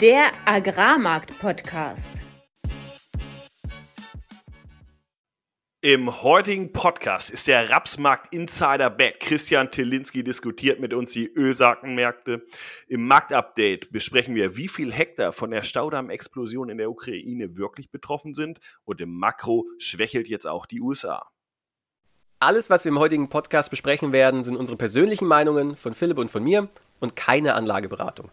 Der Agrarmarkt-Podcast. Im heutigen Podcast ist der Rapsmarkt Insider back. Christian Tilinski diskutiert mit uns die Ölsaatenmärkte. Im Marktupdate besprechen wir, wie viel Hektar von der Staudamm-Explosion in der Ukraine wirklich betroffen sind. Und im Makro schwächelt jetzt auch die USA. Alles, was wir im heutigen Podcast besprechen werden, sind unsere persönlichen Meinungen von Philipp und von mir und keine Anlageberatung.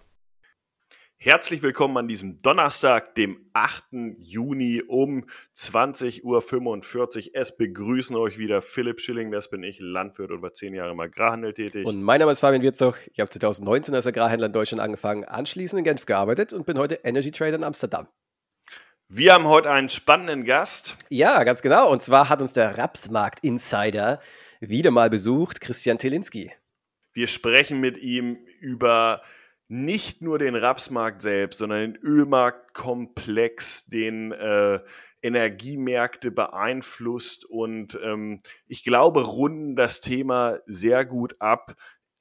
Herzlich willkommen an diesem Donnerstag, dem 8. Juni um 20.45 Uhr. Es begrüßen euch wieder Philipp Schilling, das bin ich, Landwirt und war zehn Jahre im Agrarhandel tätig. Und mein Name ist Fabian Wirzog. Ich habe 2019 als Agrarhändler in Deutschland angefangen, anschließend in Genf gearbeitet und bin heute Energy Trader in Amsterdam. Wir haben heute einen spannenden Gast. Ja, ganz genau. Und zwar hat uns der Rapsmarkt Insider wieder mal besucht, Christian Telinski. Wir sprechen mit ihm über nicht nur den Rapsmarkt selbst, sondern den Ölmarktkomplex, den äh, Energiemärkte beeinflusst und ähm, ich glaube, runden das Thema sehr gut ab.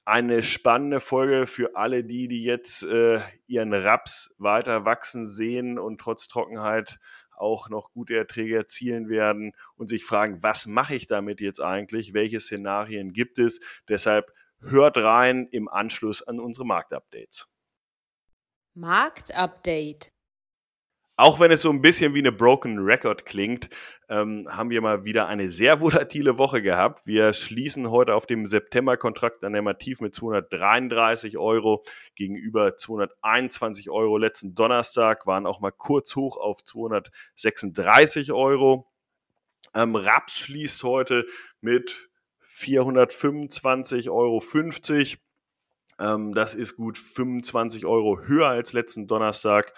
Eine spannende Folge für alle die, die jetzt äh, ihren Raps weiter wachsen sehen und trotz Trockenheit auch noch gute Erträge erzielen werden und sich fragen, was mache ich damit jetzt eigentlich? Welche Szenarien gibt es? Deshalb hört rein im Anschluss an unsere Marktupdates. Marktupdate. Auch wenn es so ein bisschen wie eine Broken Record klingt, ähm, haben wir mal wieder eine sehr volatile Woche gehabt. Wir schließen heute auf dem September-Kontrakt an der Mativ mit 233 Euro gegenüber 221 Euro letzten Donnerstag, waren auch mal kurz hoch auf 236 Euro. Ähm, Raps schließt heute mit 425,50 Euro. Ähm, das ist gut 25 Euro höher als letzten Donnerstag.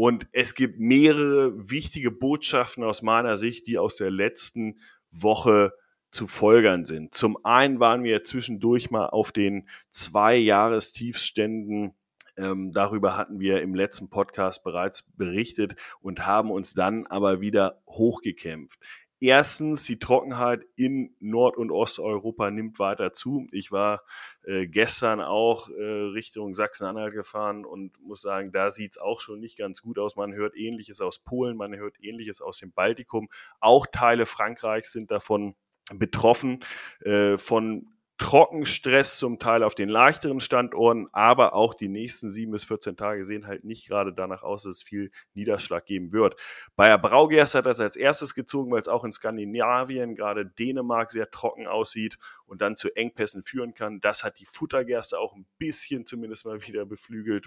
Und es gibt mehrere wichtige Botschaften aus meiner Sicht, die aus der letzten Woche zu folgern sind. Zum einen waren wir zwischendurch mal auf den zwei Jahrestiefständen ähm, darüber hatten wir im letzten Podcast bereits berichtet und haben uns dann aber wieder hochgekämpft. Erstens, die Trockenheit in Nord- und Osteuropa nimmt weiter zu. Ich war äh, gestern auch äh, Richtung Sachsen-Anhalt gefahren und muss sagen, da sieht es auch schon nicht ganz gut aus. Man hört Ähnliches aus Polen, man hört Ähnliches aus dem Baltikum. Auch Teile Frankreichs sind davon betroffen. Äh, von Trockenstress zum Teil auf den leichteren Standorten, aber auch die nächsten sieben bis 14 Tage sehen halt nicht gerade danach aus, dass es viel Niederschlag geben wird. Bayer Braugerst hat das als erstes gezogen, weil es auch in Skandinavien, gerade Dänemark, sehr trocken aussieht und dann zu Engpässen führen kann. Das hat die Futtergerste auch ein bisschen zumindest mal wieder beflügelt.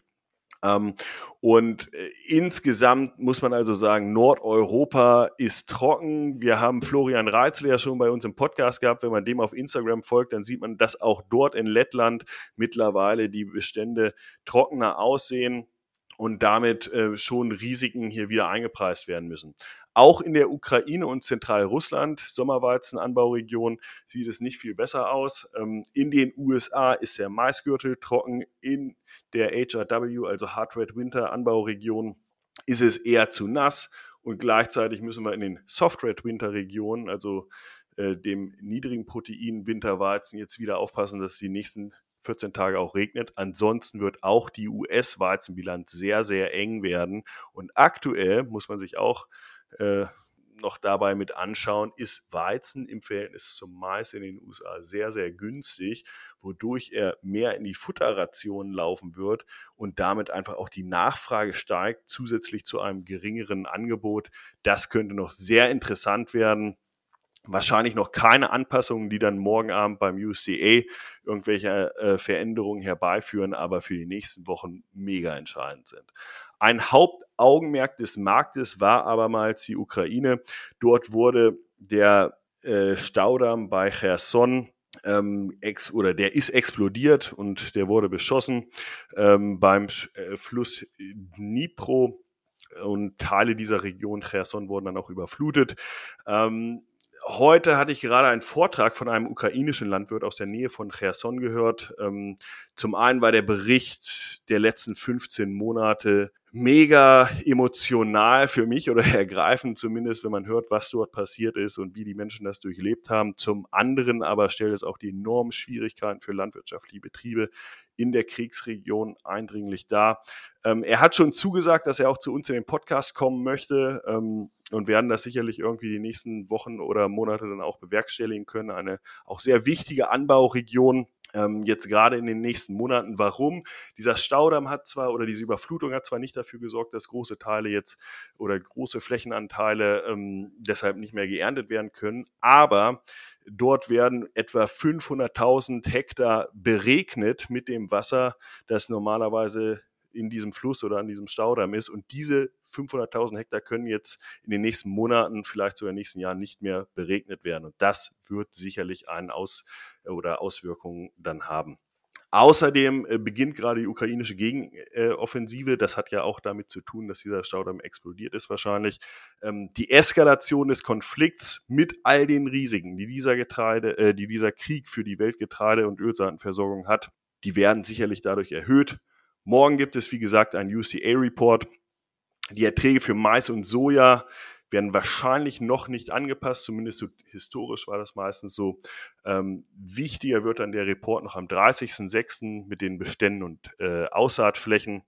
Ähm, und äh, insgesamt muss man also sagen, Nordeuropa ist trocken. Wir haben Florian Reitzle ja schon bei uns im Podcast gehabt. Wenn man dem auf Instagram folgt, dann sieht man, dass auch dort in Lettland mittlerweile die Bestände trockener aussehen und damit äh, schon Risiken hier wieder eingepreist werden müssen. Auch in der Ukraine und Zentralrussland, Sommerweizenanbauregion, sieht es nicht viel besser aus. Ähm, in den USA ist der Maisgürtel trocken. In der HRW, also Hard Red Winter Anbauregion, ist es eher zu nass und gleichzeitig müssen wir in den Soft Red Winter Regionen, also äh, dem niedrigen Protein Winterweizen, jetzt wieder aufpassen, dass die nächsten 14 Tage auch regnet. Ansonsten wird auch die US-Weizenbilanz sehr, sehr eng werden. Und aktuell muss man sich auch äh, noch dabei mit anschauen, ist Weizen im Verhältnis zum Mais in den USA sehr, sehr günstig, wodurch er mehr in die Futterration laufen wird und damit einfach auch die Nachfrage steigt, zusätzlich zu einem geringeren Angebot. Das könnte noch sehr interessant werden. Wahrscheinlich noch keine Anpassungen, die dann morgen Abend beim USDA irgendwelche äh, Veränderungen herbeiführen, aber für die nächsten Wochen mega entscheidend sind. Ein Hauptaugenmerk des Marktes war abermals die Ukraine. Dort wurde der äh, Staudamm bei Cherson ähm, ex oder der ist explodiert und der wurde beschossen ähm, beim äh, Fluss Dnipro und Teile dieser Region Cherson wurden dann auch überflutet. Ähm, Heute hatte ich gerade einen Vortrag von einem ukrainischen Landwirt aus der Nähe von Cherson gehört. Ähm, zum einen war der Bericht der letzten 15 Monate mega emotional für mich oder ergreifend zumindest, wenn man hört, was dort passiert ist und wie die Menschen das durchlebt haben. Zum anderen aber stellt es auch die enormen Schwierigkeiten für landwirtschaftliche Betriebe in der Kriegsregion eindringlich dar. Ähm, er hat schon zugesagt, dass er auch zu uns in den Podcast kommen möchte ähm, und werden das sicherlich irgendwie die nächsten Wochen oder Monate dann auch bewerkstelligen können. Eine auch sehr wichtige Anbauregion ähm, jetzt gerade in den nächsten Monaten. Warum? Dieser Staudamm hat zwar oder diese Überflutung hat zwar nicht dafür gesorgt, dass große Teile jetzt oder große Flächenanteile ähm, deshalb nicht mehr geerntet werden können, aber Dort werden etwa 500.000 Hektar beregnet mit dem Wasser, das normalerweise in diesem Fluss oder an diesem Staudamm ist. Und diese 500.000 Hektar können jetzt in den nächsten Monaten, vielleicht sogar in den nächsten Jahren nicht mehr beregnet werden. Und das wird sicherlich einen Aus- oder Auswirkungen dann haben. Außerdem äh, beginnt gerade die ukrainische Gegenoffensive. Das hat ja auch damit zu tun, dass dieser Staudamm explodiert ist wahrscheinlich. Ähm, die Eskalation des Konflikts mit all den Risiken, die dieser Getreide, äh, die dieser Krieg für die Weltgetreide- und Ölsaatenversorgung hat, die werden sicherlich dadurch erhöht. Morgen gibt es, wie gesagt, einen UCA-Report. Die Erträge für Mais und Soja werden wahrscheinlich noch nicht angepasst, zumindest so historisch war das meistens so. Ähm, wichtiger wird dann der Report noch am 30.06. mit den Beständen und äh, Aussaatflächen.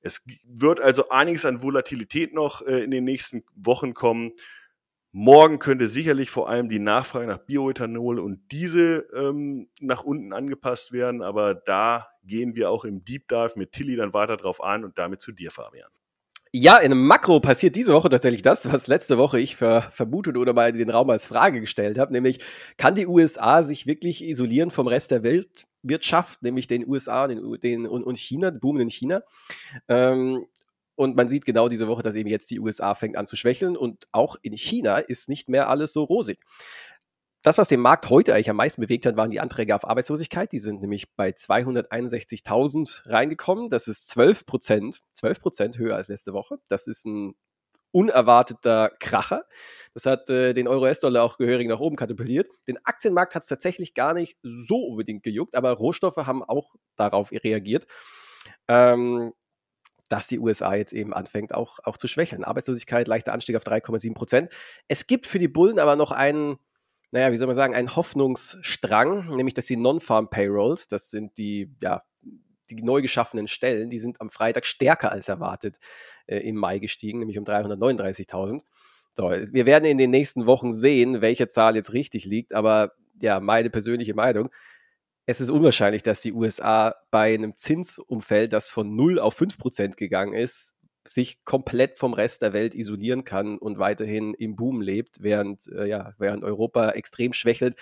Es wird also einiges an Volatilität noch äh, in den nächsten Wochen kommen. Morgen könnte sicherlich vor allem die Nachfrage nach Bioethanol und Diesel ähm, nach unten angepasst werden, aber da gehen wir auch im Deep Dive mit Tilly dann weiter drauf ein und damit zu dir, Fabian. Ja, in einem Makro passiert diese Woche tatsächlich das, was letzte Woche ich ver vermutet oder mal den Raum als Frage gestellt habe, nämlich kann die USA sich wirklich isolieren vom Rest der Weltwirtschaft, nämlich den USA den, den, und, und China, Boom in China. Ähm, und man sieht genau diese Woche, dass eben jetzt die USA fängt an zu schwächeln und auch in China ist nicht mehr alles so rosig. Das, was den Markt heute eigentlich am meisten bewegt hat, waren die Anträge auf Arbeitslosigkeit. Die sind nämlich bei 261.000 reingekommen. Das ist 12 Prozent, 12 Prozent höher als letzte Woche. Das ist ein unerwarteter Kracher. Das hat äh, den Euro-US-Dollar auch gehörig nach oben katapultiert. Den Aktienmarkt hat es tatsächlich gar nicht so unbedingt gejuckt, aber Rohstoffe haben auch darauf reagiert. Ähm, dass die USA jetzt eben anfängt, auch, auch zu schwächeln. Arbeitslosigkeit, leichter Anstieg auf 3,7 Prozent. Es gibt für die Bullen aber noch einen, naja, wie soll man sagen, einen Hoffnungsstrang, nämlich dass die Non-Farm Payrolls, das sind die, ja, die neu geschaffenen Stellen, die sind am Freitag stärker als erwartet äh, im Mai gestiegen, nämlich um 339.000. So, wir werden in den nächsten Wochen sehen, welche Zahl jetzt richtig liegt, aber ja, meine persönliche Meinung, es ist unwahrscheinlich, dass die USA bei einem Zinsumfeld, das von 0 auf 5 Prozent gegangen ist, sich komplett vom Rest der Welt isolieren kann und weiterhin im Boom lebt, während, äh, ja, während Europa extrem schwächelt.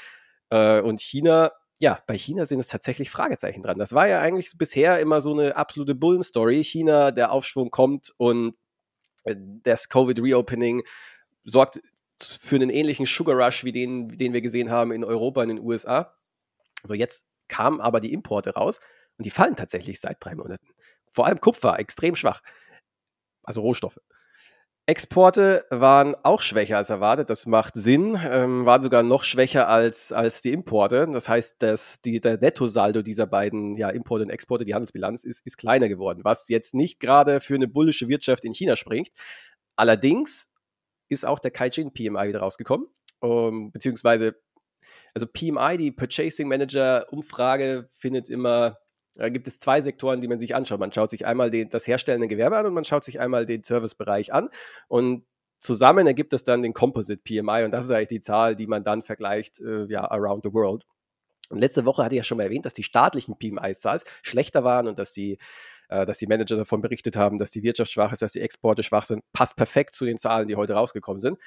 Äh, und China, ja, bei China sind es tatsächlich Fragezeichen dran. Das war ja eigentlich bisher immer so eine absolute Bullen-Story. China, der Aufschwung kommt und äh, das Covid-Reopening sorgt für einen ähnlichen Sugar Rush wie den, den wir gesehen haben in Europa in den USA. So, jetzt kamen aber die Importe raus und die fallen tatsächlich seit drei Monaten. Vor allem Kupfer, extrem schwach. Also Rohstoffe. Exporte waren auch schwächer als erwartet. Das macht Sinn. Ähm, waren sogar noch schwächer als, als die Importe. Das heißt, dass die, der Nettosaldo dieser beiden ja, Importe und Exporte, die Handelsbilanz, ist, ist kleiner geworden, was jetzt nicht gerade für eine bullische Wirtschaft in China springt. Allerdings ist auch der Kaijin PMI wieder rausgekommen, um, beziehungsweise also PMI, die Purchasing Manager Umfrage, findet immer, da gibt es zwei Sektoren, die man sich anschaut. Man schaut sich einmal den, das herstellende Gewerbe an und man schaut sich einmal den Servicebereich an. Und zusammen ergibt es dann den Composite PMI und das ist eigentlich die Zahl, die man dann vergleicht, äh, ja, around the world. Und letzte Woche hatte ich ja schon mal erwähnt, dass die staatlichen PMIs schlechter waren und dass die, äh, dass die Manager davon berichtet haben, dass die Wirtschaft schwach ist, dass die Exporte schwach sind. Passt perfekt zu den Zahlen, die heute rausgekommen sind.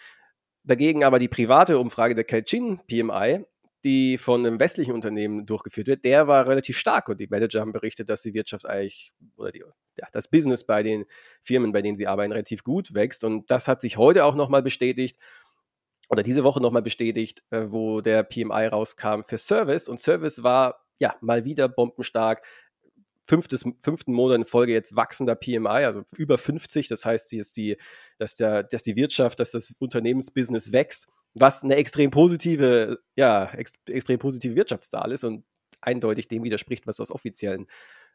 Dagegen aber die private Umfrage der Kelchin PMI die von einem westlichen Unternehmen durchgeführt wird, der war relativ stark und die Manager haben berichtet, dass die Wirtschaft eigentlich oder die, ja, das Business bei den Firmen, bei denen sie arbeiten, relativ gut wächst und das hat sich heute auch nochmal bestätigt oder diese Woche nochmal bestätigt, äh, wo der PMI rauskam für Service und Service war ja mal wieder bombenstark. Fünftes, fünften Monat in Folge jetzt wachsender PMI, also über 50. Das heißt, dass die, dass, der, dass die Wirtschaft, dass das Unternehmensbusiness wächst was eine extrem positive, ja, ex extrem positive Wirtschaftszahl ist und eindeutig dem widerspricht, was aus offiziellen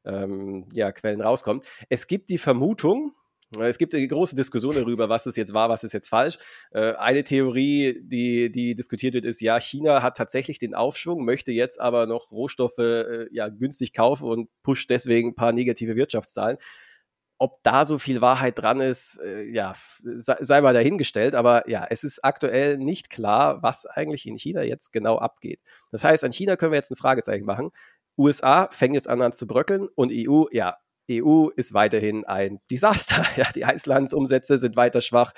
ähm, ja, Quellen rauskommt. Es gibt die Vermutung, Es gibt eine große Diskussion darüber, was ist jetzt wahr, was ist jetzt falsch. Äh, eine Theorie, die, die diskutiert wird, ist, ja, China hat tatsächlich den Aufschwung, möchte jetzt aber noch Rohstoffe äh, ja, günstig kaufen und pusht deswegen ein paar negative Wirtschaftszahlen. Ob da so viel Wahrheit dran ist, äh, ja, sei, sei mal dahingestellt. Aber ja, es ist aktuell nicht klar, was eigentlich in China jetzt genau abgeht. Das heißt, an China können wir jetzt ein Fragezeichen machen. USA fängt jetzt an, an zu bröckeln und EU, ja, EU ist weiterhin ein Desaster. Ja, die Einzelhandelsumsätze sind weiter schwach,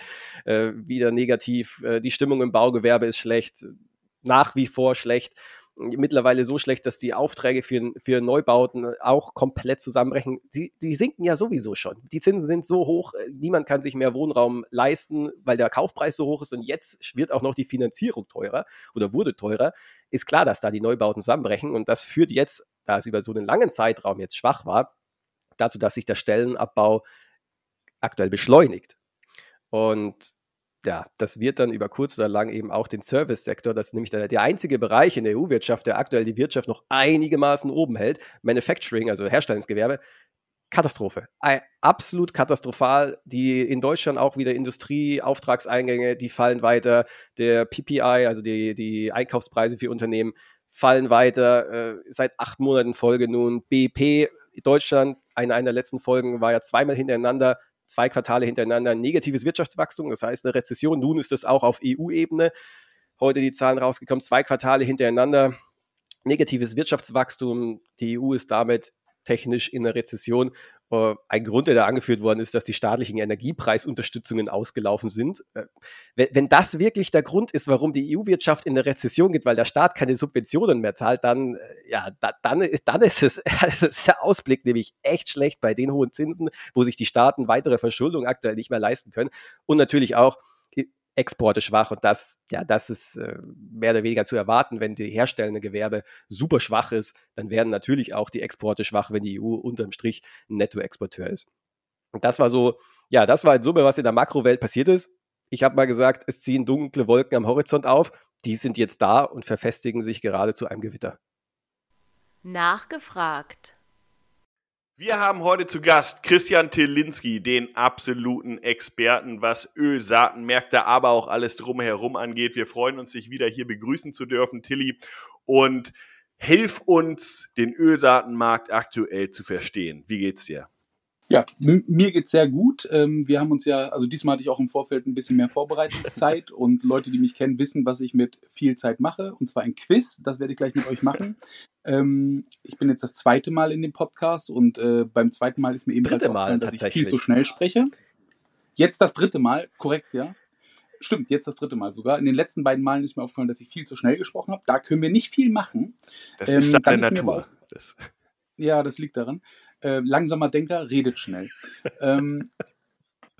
äh, wieder negativ. Äh, die Stimmung im Baugewerbe ist schlecht, nach wie vor schlecht. Mittlerweile so schlecht, dass die Aufträge für, für Neubauten auch komplett zusammenbrechen. Die, die sinken ja sowieso schon. Die Zinsen sind so hoch, äh, niemand kann sich mehr Wohnraum leisten, weil der Kaufpreis so hoch ist und jetzt wird auch noch die Finanzierung teurer oder wurde teurer. Ist klar, dass da die Neubauten zusammenbrechen und das führt jetzt, da es über so einen langen Zeitraum jetzt schwach war, dazu, dass sich der Stellenabbau aktuell beschleunigt. Und ja, das wird dann über kurz oder lang eben auch den Service-Sektor, das ist nämlich der, der einzige Bereich in der EU-Wirtschaft, der aktuell die Wirtschaft noch einigermaßen oben hält. Manufacturing, also Herstellungsgewerbe, Katastrophe. Absolut katastrophal. Die in Deutschland auch wieder Industrieauftragseingänge, die fallen weiter. Der PPI, also die, die Einkaufspreise für Unternehmen, fallen weiter. Äh, seit acht Monaten Folge nun. BP Deutschland, eine, einer der letzten Folgen war ja zweimal hintereinander, zwei Quartale hintereinander negatives Wirtschaftswachstum, das heißt eine Rezession. Nun ist es auch auf EU-Ebene. Heute die Zahlen rausgekommen, zwei Quartale hintereinander, negatives Wirtschaftswachstum. Die EU ist damit technisch in der Rezession. Äh, ein Grund, der da angeführt worden ist, dass die staatlichen Energiepreisunterstützungen ausgelaufen sind. Äh, wenn, das wirklich der Grund ist, warum die EU-Wirtschaft in der Rezession geht, weil der Staat keine Subventionen mehr zahlt, dann, äh, ja, dann, ist, dann ist es ist der Ausblick nämlich echt schlecht bei den hohen Zinsen, wo sich die Staaten weitere Verschuldung aktuell nicht mehr leisten können. Und natürlich auch, Exporte schwach und das, ja, das ist äh, mehr oder weniger zu erwarten, wenn die herstellende Gewerbe super schwach ist, dann werden natürlich auch die Exporte schwach, wenn die EU unterm Strich ein Nettoexporteur ist. Und das war so, ja, das war in Summe, was in der Makrowelt passiert ist. Ich habe mal gesagt, es ziehen dunkle Wolken am Horizont auf, die sind jetzt da und verfestigen sich gerade zu einem Gewitter. Nachgefragt. Wir haben heute zu Gast Christian Tilinski, den absoluten Experten, was Ölsaatenmärkte, aber auch alles drumherum angeht. Wir freuen uns, dich wieder hier begrüßen zu dürfen, Tilly. Und hilf uns, den Ölsaatenmarkt aktuell zu verstehen. Wie geht's dir? Ja, mir geht's sehr gut. Ähm, wir haben uns ja, also diesmal hatte ich auch im Vorfeld ein bisschen mehr Vorbereitungszeit und Leute, die mich kennen, wissen, was ich mit viel Zeit mache. Und zwar ein Quiz. Das werde ich gleich mit euch machen. Ähm, ich bin jetzt das zweite Mal in dem Podcast und äh, beim zweiten Mal ist mir ebenfalls aufgefallen, dass ich viel zu schnell spreche. Jetzt das dritte Mal, korrekt, ja. Stimmt, jetzt das dritte Mal sogar. In den letzten beiden Malen ist mir aufgefallen, dass ich viel zu schnell gesprochen habe. Da können wir nicht viel machen. Das ähm, ist deine Natur. Das. Ja, das liegt daran äh, langsamer Denker redet schnell. ähm,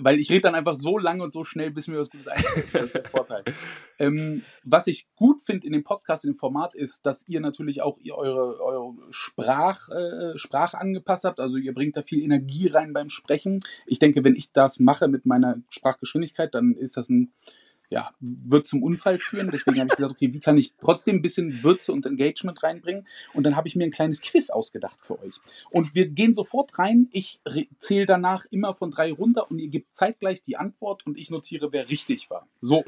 weil ich rede dann einfach so lange und so schnell, bis mir was Gutes einfällt. Das ist der Vorteil. Ähm, was ich gut finde in dem Podcast, in dem Format, ist, dass ihr natürlich auch ihr eure, eure Sprach, äh, Sprache angepasst habt. Also ihr bringt da viel Energie rein beim Sprechen. Ich denke, wenn ich das mache mit meiner Sprachgeschwindigkeit, dann ist das ein ja, wird zum Unfall führen. Deswegen habe ich gesagt, okay, wie kann ich trotzdem ein bisschen Würze und Engagement reinbringen? Und dann habe ich mir ein kleines Quiz ausgedacht für euch. Und wir gehen sofort rein. Ich zähle danach immer von drei runter und ihr gebt zeitgleich die Antwort und ich notiere, wer richtig war. So.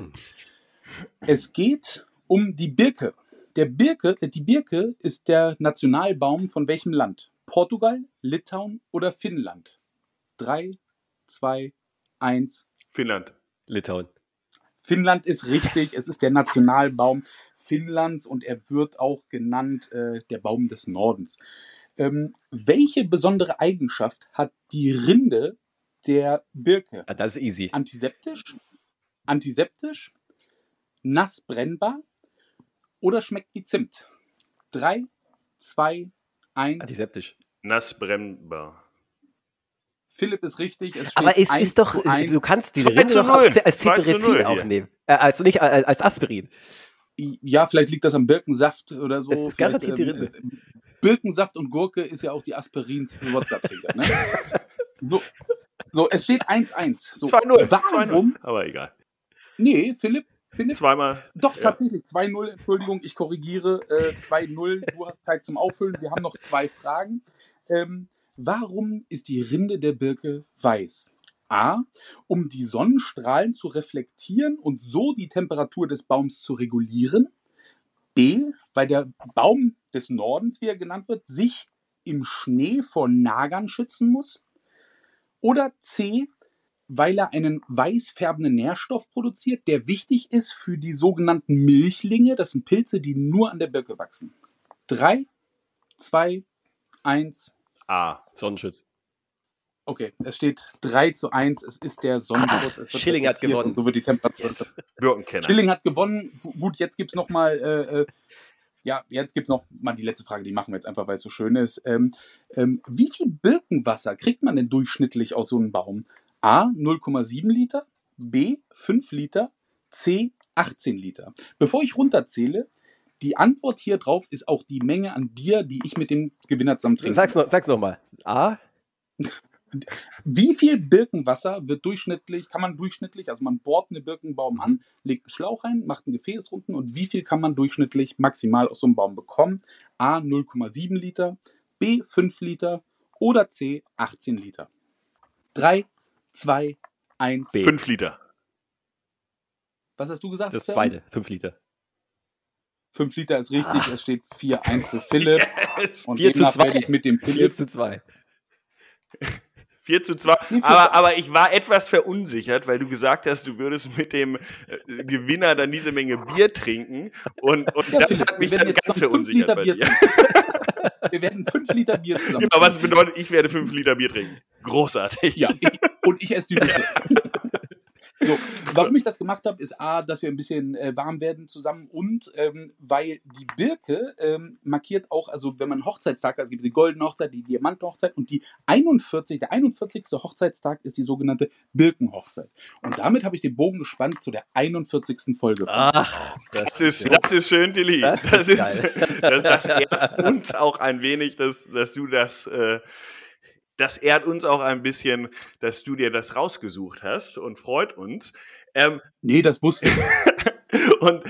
Es geht um die Birke. Der Birke, äh, die Birke ist der Nationalbaum von welchem Land? Portugal, Litauen oder Finnland? Drei, zwei, eins. Finnland. Litauen. Finnland ist richtig, yes. es ist der Nationalbaum Finnlands und er wird auch genannt äh, der Baum des Nordens. Ähm, welche besondere Eigenschaft hat die Rinde der Birke? Ah, das ist easy. Antiseptisch? Antiseptisch? Nass brennbar? Oder schmeckt wie Zimt? Drei, zwei, eins. Antiseptisch. Nass brennbar. Philipp ist richtig. Aber es ist doch, du kannst die Rinde doch als, als Cetirizin auch nehmen. Äh, also nicht als, als Aspirin. Ja, vielleicht liegt das am Birkensaft oder so. Es ist garantiert die Rinde. Ähm, Birkensaft und Gurke ist ja auch die Aspirins für Wodka-Trinker. Ne? so, so, es steht 1-1. So, 2-0. Warum? Aber egal. Nee, Philipp, Philipp? Zweimal. Doch, ja. tatsächlich. 2-0, Entschuldigung, ich korrigiere. Äh, 2-0, du hast Zeit zum Auffüllen. Wir haben noch zwei Fragen. Ähm, Warum ist die Rinde der Birke weiß? A, um die Sonnenstrahlen zu reflektieren und so die Temperatur des Baums zu regulieren. B, weil der Baum des Nordens, wie er genannt wird, sich im Schnee vor Nagern schützen muss. Oder C, weil er einen weißfärbenden Nährstoff produziert, der wichtig ist für die sogenannten Milchlinge. Das sind Pilze, die nur an der Birke wachsen. Drei, zwei, eins. A. Sonnenschutz. Okay, es steht 3 zu 1. Es ist der Sonnenschutz. Es Schilling hat gewonnen. So wird die Temperatur. Yes. Birkenkenner. Schilling hat gewonnen. Gu- Gut, jetzt gibt's noch mal. Äh, äh, ja, jetzt gibt's noch mal die letzte Frage. Die machen wir jetzt einfach, weil es so schön ist. Ähm, ähm, wie viel Birkenwasser kriegt man denn durchschnittlich aus so einem Baum? A 0,7 Liter, B 5 Liter, C 18 Liter. Bevor ich runterzähle, die Antwort hier drauf ist auch die Menge an Bier, die ich mit dem Gewinner zusammen trinke. Sag's noch, sag's noch mal. A, Wie viel Birkenwasser wird durchschnittlich, kann man durchschnittlich, also man bohrt einen Birkenbaum an, legt einen Schlauch rein, macht ein Gefäß unten und wie viel kann man durchschnittlich maximal aus so einem Baum bekommen? A 0,7 Liter, B 5 Liter oder C 18 Liter. 3, 2, 1. B. Fünf Liter. Was hast du gesagt? das zweite, 5 Liter. 5 Liter ist richtig, es steht 4-1 für Philipp. Und 4 zu demnach 2. werde ich mit dem 4 Philipp zu 2. 4 zu 2. Nee, vier Aber, aber ich war etwas verunsichert, weil du gesagt hast, du würdest mit dem äh, Gewinner dann diese Menge Bier trinken. Und, und Ja, das Philipp, hat mich wir dann ganz noch 5 verunsichert Liter bei Bier dir. trinken. Wir werden 5 Liter Bier zusammen Genau, was bedeutet, ich werde 5 Liter Bier trinken. Großartig. Ja, ich, und ich esse die Nüsse. So, warum ich das gemacht habe, ist A, dass wir ein bisschen äh, warm werden zusammen und ähm, weil die Birke ähm, markiert auch, also wenn man Hochzeitstag hat, es gibt die goldene Hochzeit, die Diamantenhochzeit und die 41, der 41. Hochzeitstag ist die sogenannte Birkenhochzeit. Und damit habe ich den Bogen gespannt zu der 41. Folge. Ach, Das ist, das ist schön, Tilly. Das Das, ist das, das ehrt uns auch ein wenig, dass, dass du das, äh, das ehrt uns auch ein bisschen, dass du dir das rausgesucht hast und freut uns. Ähm, Nee, das wusste ich. und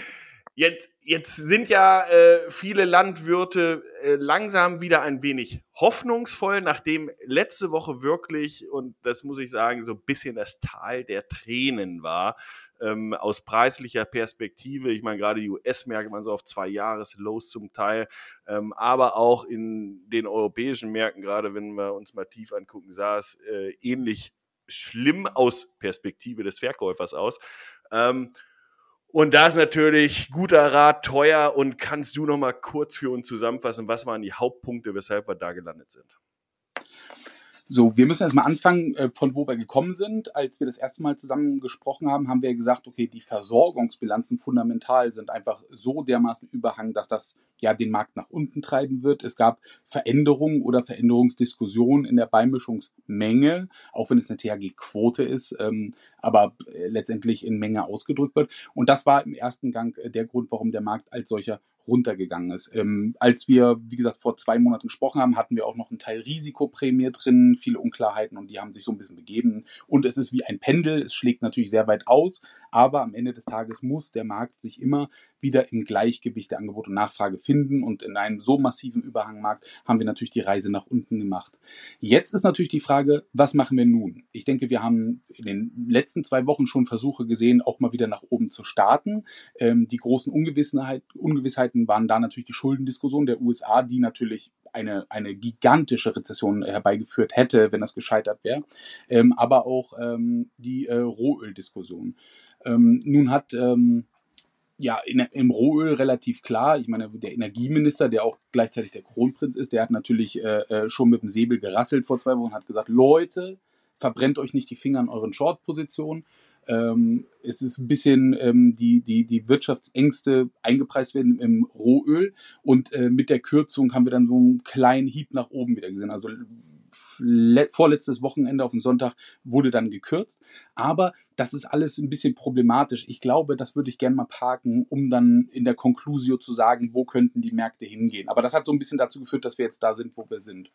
jetzt, jetzt sind ja äh, viele Landwirte äh, langsam wieder ein wenig hoffnungsvoll, nachdem letzte Woche wirklich, und das muss ich sagen, so ein bisschen das Tal der Tränen war, ähm, aus preislicher Perspektive. Ich meine, gerade die US-Märkte waren so auf zwei Jahres-Lows zum Teil, ähm, aber auch in den europäischen Märkten, gerade wenn wir uns mal tief angucken, sah es äh, ähnlich schlimm aus Perspektive des Verkäufers aus. Ähm, und da ist natürlich guter Rat teuer. Und kannst du noch mal kurz für uns zusammenfassen, was waren die Hauptpunkte, weshalb wir da gelandet sind? So, wir müssen erstmal anfangen, äh, von wo wir gekommen sind. Als wir das erste Mal zusammen gesprochen haben, haben wir gesagt, okay, die Versorgungsbilanzen fundamental sind einfach so dermaßen überhang, dass das ja den Markt nach unten treiben wird. Es gab Veränderungen oder Veränderungsdiskussionen in der Beimischungsmenge, auch wenn es eine THG-Quote ist, ähm, aber äh, letztendlich in Menge ausgedrückt wird. Und das war im ersten Gang äh, der Grund, warum der Markt als solcher runtergegangen ist. Ähm, als wir, wie gesagt, vor zwei Monaten gesprochen haben, hatten wir auch noch einen Teil Risikoprämie drin, viele Unklarheiten und die haben sich so ein bisschen begeben. Und es ist wie ein Pendel, es schlägt natürlich sehr weit aus, aber am Ende des Tages muss der Markt sich immer wieder im Gleichgewicht der Angebot und Nachfrage finden und in einem so massiven Überhangmarkt haben wir natürlich die Reise nach unten gemacht. Jetzt ist natürlich die Frage, was machen wir nun? Ich denke, wir haben in den letzten zwei Wochen schon Versuche gesehen, auch mal wieder nach oben zu starten. Ähm, die großen Ungewissheit, Ungewissheiten waren da natürlich die Schuldendiskussion der USA, die natürlich eine, eine gigantische Rezession herbeigeführt hätte, wenn das gescheitert wäre. Ähm, aber auch ähm, die äh, Rohöldiskussion. Ähm, nun hat ähm, ja, in, im Rohöl relativ klar. Ich meine, der Energieminister, der auch gleichzeitig der Kronprinz ist, der hat natürlich äh, äh, schon mit dem Säbel gerasselt vor zwei Wochen, hat gesagt, Leute, verbrennt euch nicht die Finger an euren Short-Positionen. Ähm, es ist ein bisschen ähm, die, die, die Wirtschaftsängste eingepreist werden im Rohöl und äh, mit der Kürzung haben wir dann so einen kleinen Hieb nach oben wieder gesehen. Also vorletztes Wochenende auf den Sonntag wurde dann gekürzt. Aber das ist alles ein bisschen problematisch. Ich glaube, das würde ich gerne mal parken, um dann in der Conclusio zu sagen, wo könnten die Märkte hingehen. Aber das hat so ein bisschen dazu geführt, dass wir jetzt da sind, wo wir sind.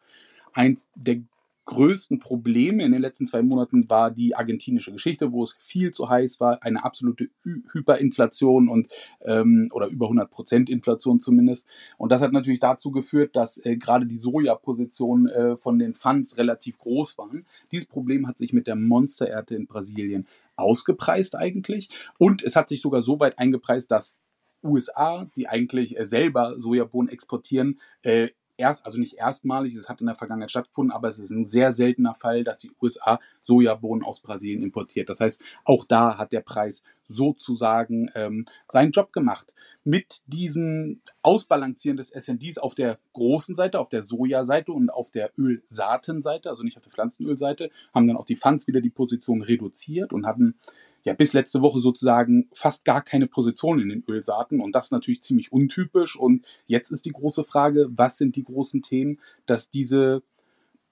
Eins der größten Probleme in den letzten zwei Monaten war die argentinische Geschichte, wo es viel zu heiß war, eine absolute Hyperinflation und ähm, oder über 100 Prozent Inflation zumindest. Und das hat natürlich dazu geführt, dass äh, gerade die Sojapositionen äh, von den Funds relativ groß waren. Dieses Problem hat sich mit der Monsterernte in Brasilien ausgepreist eigentlich und es hat sich sogar so weit eingepreist, dass USA, die eigentlich äh, selber Sojabohnen exportieren, äh, erst, also nicht erstmalig, es hat in der Vergangenheit stattgefunden, aber es ist ein sehr seltener Fall, dass die USA Sojabohnen aus Brasilien importiert. Das heißt, auch da hat der Preis sozusagen ähm, seinen Job gemacht. Mit diesem Ausbalancieren des SNDs auf der großen Seite, auf der Sojaseite und auf der Ölsaatenseite, also nicht auf der Pflanzenölseite, haben dann auch die Funds wieder die Position reduziert und hatten ja bis letzte Woche sozusagen fast gar keine Position in den Ölsaaten und das natürlich ziemlich untypisch. Und jetzt ist die große Frage, was sind die großen Themen, dass diese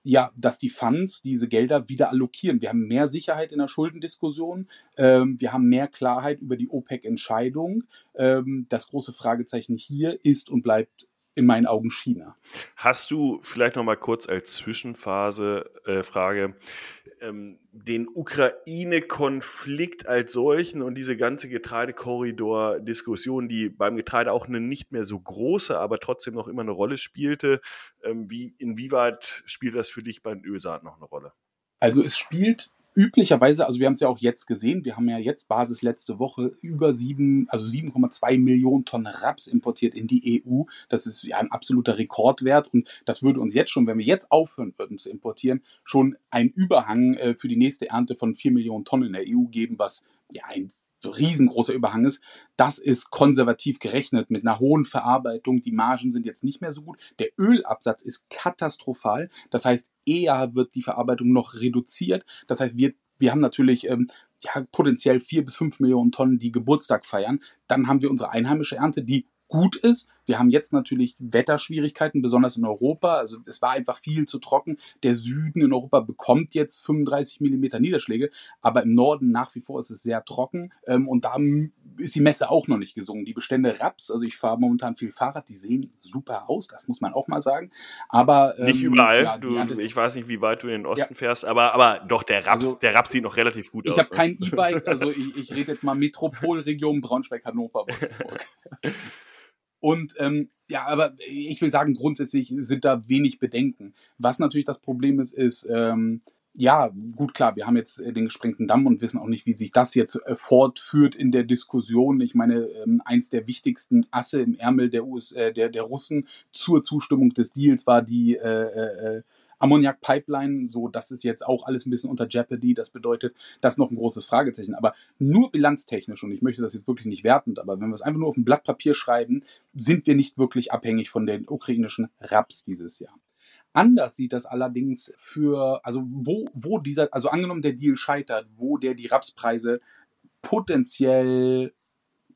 ja, dass die Funds diese Gelder wieder allokieren. Wir haben mehr Sicherheit in der Schuldendiskussion, ähm, wir haben mehr Klarheit über die OPEC-Entscheidung. Ähm, das große Fragezeichen hier ist und bleibt in meinen Augen China. Hast du vielleicht noch mal kurz als Zwischenphase äh, Frage ähm, den Ukraine-Konflikt als solchen und diese ganze Getreidekorridor-Diskussion, die beim Getreide auch eine nicht mehr so große, aber trotzdem noch immer eine Rolle spielte, ähm, wie inwieweit spielt das für dich bei den Ölsaaten noch eine Rolle? Also es spielt üblicherweise, also wir haben es ja auch jetzt gesehen, wir haben ja jetzt Basis letzte Woche über sieben, also 7,2 Millionen Tonnen Raps importiert in die EU. Das ist ja ein absoluter Rekordwert und das würde uns jetzt schon, wenn wir jetzt aufhören würden zu importieren, schon einen Überhang äh, für die nächste Ernte von 4 Millionen Tonnen in der EU geben, was ja ein riesengroßer Überhang ist. Das ist konservativ gerechnet mit einer hohen Verarbeitung. Die Margen sind jetzt nicht mehr so gut. Der Ölabsatz ist katastrophal. Das heißt, eher wird die Verarbeitung noch reduziert. Das heißt, wir, wir haben natürlich ähm, ja, potenziell vier bis fünf Millionen Tonnen, die Geburtstag feiern. Dann haben wir unsere einheimische Ernte, die gut ist. Wir haben jetzt natürlich Wetterschwierigkeiten, besonders in Europa. Also es war einfach viel zu trocken. Der Süden in Europa bekommt jetzt 35 Millimeter Niederschläge, aber im Norden nach wie vor ist es sehr trocken ähm, und da ist die Messe auch noch nicht gesungen. Die Bestände Raps, also ich fahre momentan viel Fahrrad, die sehen super aus, das muss man auch mal sagen. Aber ähm, nicht überall. Ja, du, ich weiß nicht, wie weit du in den Osten ja. fährst, aber aber doch der Raps, also, der Raps sieht noch relativ gut ich aus. Ich habe kein E-Bike, also ich, ich rede jetzt mal Metropolregion Braunschweig, Hannover, Wolfsburg. Und ähm, ja, aber ich will sagen, grundsätzlich sind da wenig Bedenken. Was natürlich das Problem ist, ist, ähm, ja, gut, klar, wir haben jetzt äh, den gesprengten Damm und wissen auch nicht, wie sich das jetzt äh, fortführt in der Diskussion. Ich meine, ähm, eins der wichtigsten Asse im Ärmel der, US, äh, der, der Russen zur Zustimmung des Deals war die äh, äh, Ammoniak-Pipeline, so, das ist jetzt auch alles ein bisschen unter Jeopardy. Das bedeutet, das ist noch ein großes Fragezeichen. Aber nur bilanztechnisch, und ich möchte das jetzt wirklich nicht wertend, aber wenn wir es einfach nur auf ein Blatt Papier schreiben, sind wir nicht wirklich abhängig von den ukrainischen Raps dieses Jahr. Anders sieht das allerdings für, also wo, wo dieser, also angenommen der Deal scheitert, wo der die Rapspreise potenziell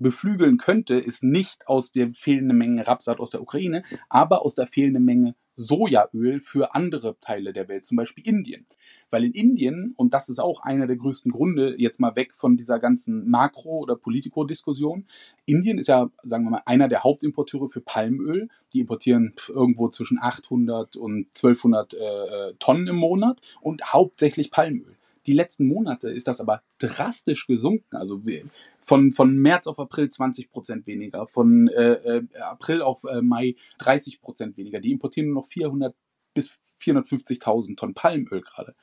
beflügeln könnte, ist nicht aus der fehlenden Menge Rapsat aus der Ukraine, aber aus der fehlenden Menge Sojaöl für andere Teile der Welt, zum Beispiel Indien. Weil in Indien, und das ist auch einer der größten Gründe, jetzt mal weg von dieser ganzen Makro- oder Politiko-Diskussion, Indien ist ja, sagen wir mal, einer der Hauptimporteure für Palmöl. Die importieren irgendwo zwischen 800 und 1200 äh, Tonnen im Monat und hauptsächlich Palmöl. Die letzten Monate ist das aber drastisch gesunken. Also von, von März auf April 20 Prozent weniger, von äh, äh, April auf äh, Mai 30 Prozent weniger. Die importieren nur noch 400 bis 450.000 Tonnen Palmöl gerade.